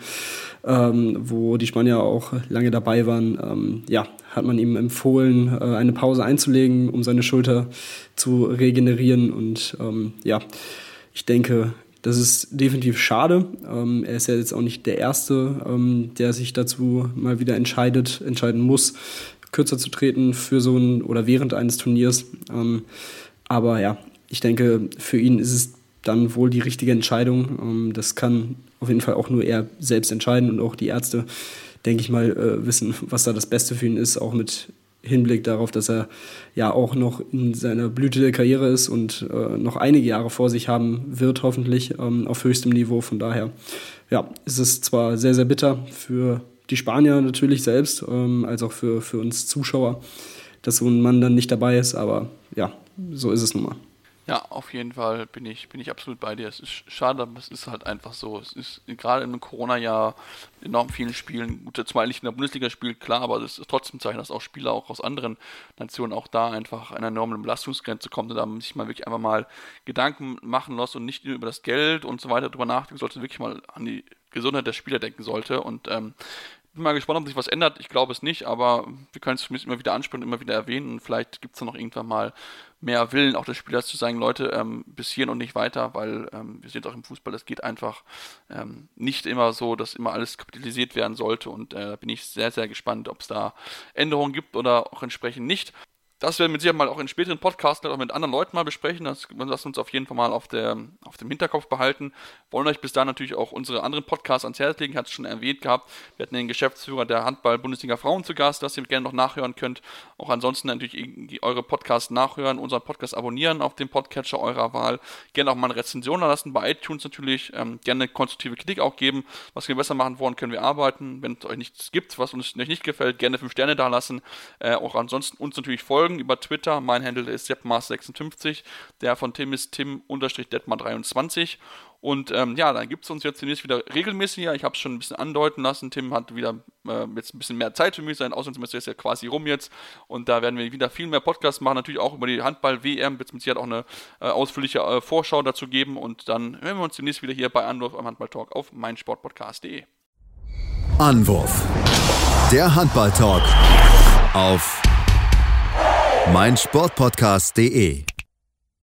ähm, wo die Spanier auch lange dabei waren. Ähm, ja, hat man ihm empfohlen, äh, eine Pause einzulegen, um seine Schulter zu regenerieren. Und ähm, ja, ich denke, das ist definitiv schade. Ähm, er ist ja jetzt auch nicht der Erste, ähm, der sich dazu mal wieder entscheidet, entscheiden muss, kürzer zu treten für so ein oder während eines Turniers. Ähm, aber ja, ich denke, für ihn ist es dann wohl die richtige Entscheidung. Ähm, das kann auf jeden Fall auch nur er selbst entscheiden und auch die Ärzte, denke ich mal, äh, wissen, was da das Beste für ihn ist, auch mit Hinblick darauf, dass er ja auch noch in seiner Blüte der Karriere ist und äh, noch einige Jahre vor sich haben wird, hoffentlich ähm, auf höchstem Niveau. Von daher, ja, ist es zwar sehr, sehr bitter für die Spanier natürlich selbst, ähm, als auch für, für uns Zuschauer, dass so ein Mann dann nicht dabei ist, aber ja, so ist es nun mal. Ja, auf jeden Fall bin ich, bin ich absolut bei dir. Es ist schade, aber es ist halt einfach so. Es ist gerade einem Corona-Jahr enorm vielen Spielen, gut, zumal nicht in der Bundesliga spielt, klar, aber es ist trotzdem Zeichen, dass auch Spieler auch aus anderen Nationen auch da einfach an eine enorme Belastungsgrenze kommt und da sich mal wirklich einfach mal Gedanken machen lässt und nicht nur über das Geld und so weiter drüber nachdenken sollte, wirklich mal an die Gesundheit der Spieler denken sollte und ähm, bin mal gespannt, ob sich was ändert. Ich glaube es nicht, aber wir können es zumindest immer wieder ansprechen und immer wieder erwähnen. Und vielleicht gibt es dann noch irgendwann mal mehr Willen auch des Spielers zu sagen, Leute, ähm, bis hierhin und nicht weiter, weil ähm, wir sehen es auch im Fußball, es geht einfach ähm, nicht immer so, dass immer alles kapitalisiert werden sollte. Und äh, da bin ich sehr, sehr gespannt, ob es da Änderungen gibt oder auch entsprechend nicht. Das werden wir Sicherheit mal auch in späteren Podcasts auch mit anderen Leuten mal besprechen. Das lassen wir uns auf jeden Fall mal auf, der, auf dem Hinterkopf behalten. Wollen euch bis dahin natürlich auch unsere anderen Podcasts ans Herz legen. Ich hatte es schon erwähnt gehabt. Wir hatten den Geschäftsführer der Handball-Bundesliga Frauen zu Gast, dass ihr gerne noch nachhören könnt. Auch ansonsten natürlich eure Podcasts nachhören, unseren Podcast abonnieren auf dem Podcatcher eurer Wahl. Gerne auch mal eine Rezension lassen bei iTunes natürlich. Ähm, gerne konstruktive Kritik auch geben. Was wir besser machen wollen, können wir arbeiten. Wenn es euch nichts gibt, was uns nicht gefällt, gerne 5 Sterne da lassen. Äh, auch ansonsten uns natürlich folgen folgen über Twitter. Mein Handle ist seppmars56. Der von Tim ist tim-detmar23. Und ähm, ja, dann gibt es uns jetzt demnächst wieder regelmäßiger. Ich habe es schon ein bisschen andeuten lassen. Tim hat wieder äh, jetzt ein bisschen mehr Zeit für mich. Sein Auslandssemester ist ja quasi rum jetzt. Und da werden wir wieder viel mehr Podcasts machen. Natürlich auch über die Handball-WM. Wird es mit Sicherheit auch eine äh, ausführliche äh, Vorschau dazu geben. Und dann hören wir uns demnächst wieder hier bei Anwurf am Handball-Talk auf meinsportpodcast.de. Anwurf. Der Handball-Talk auf meinsportpodcast.de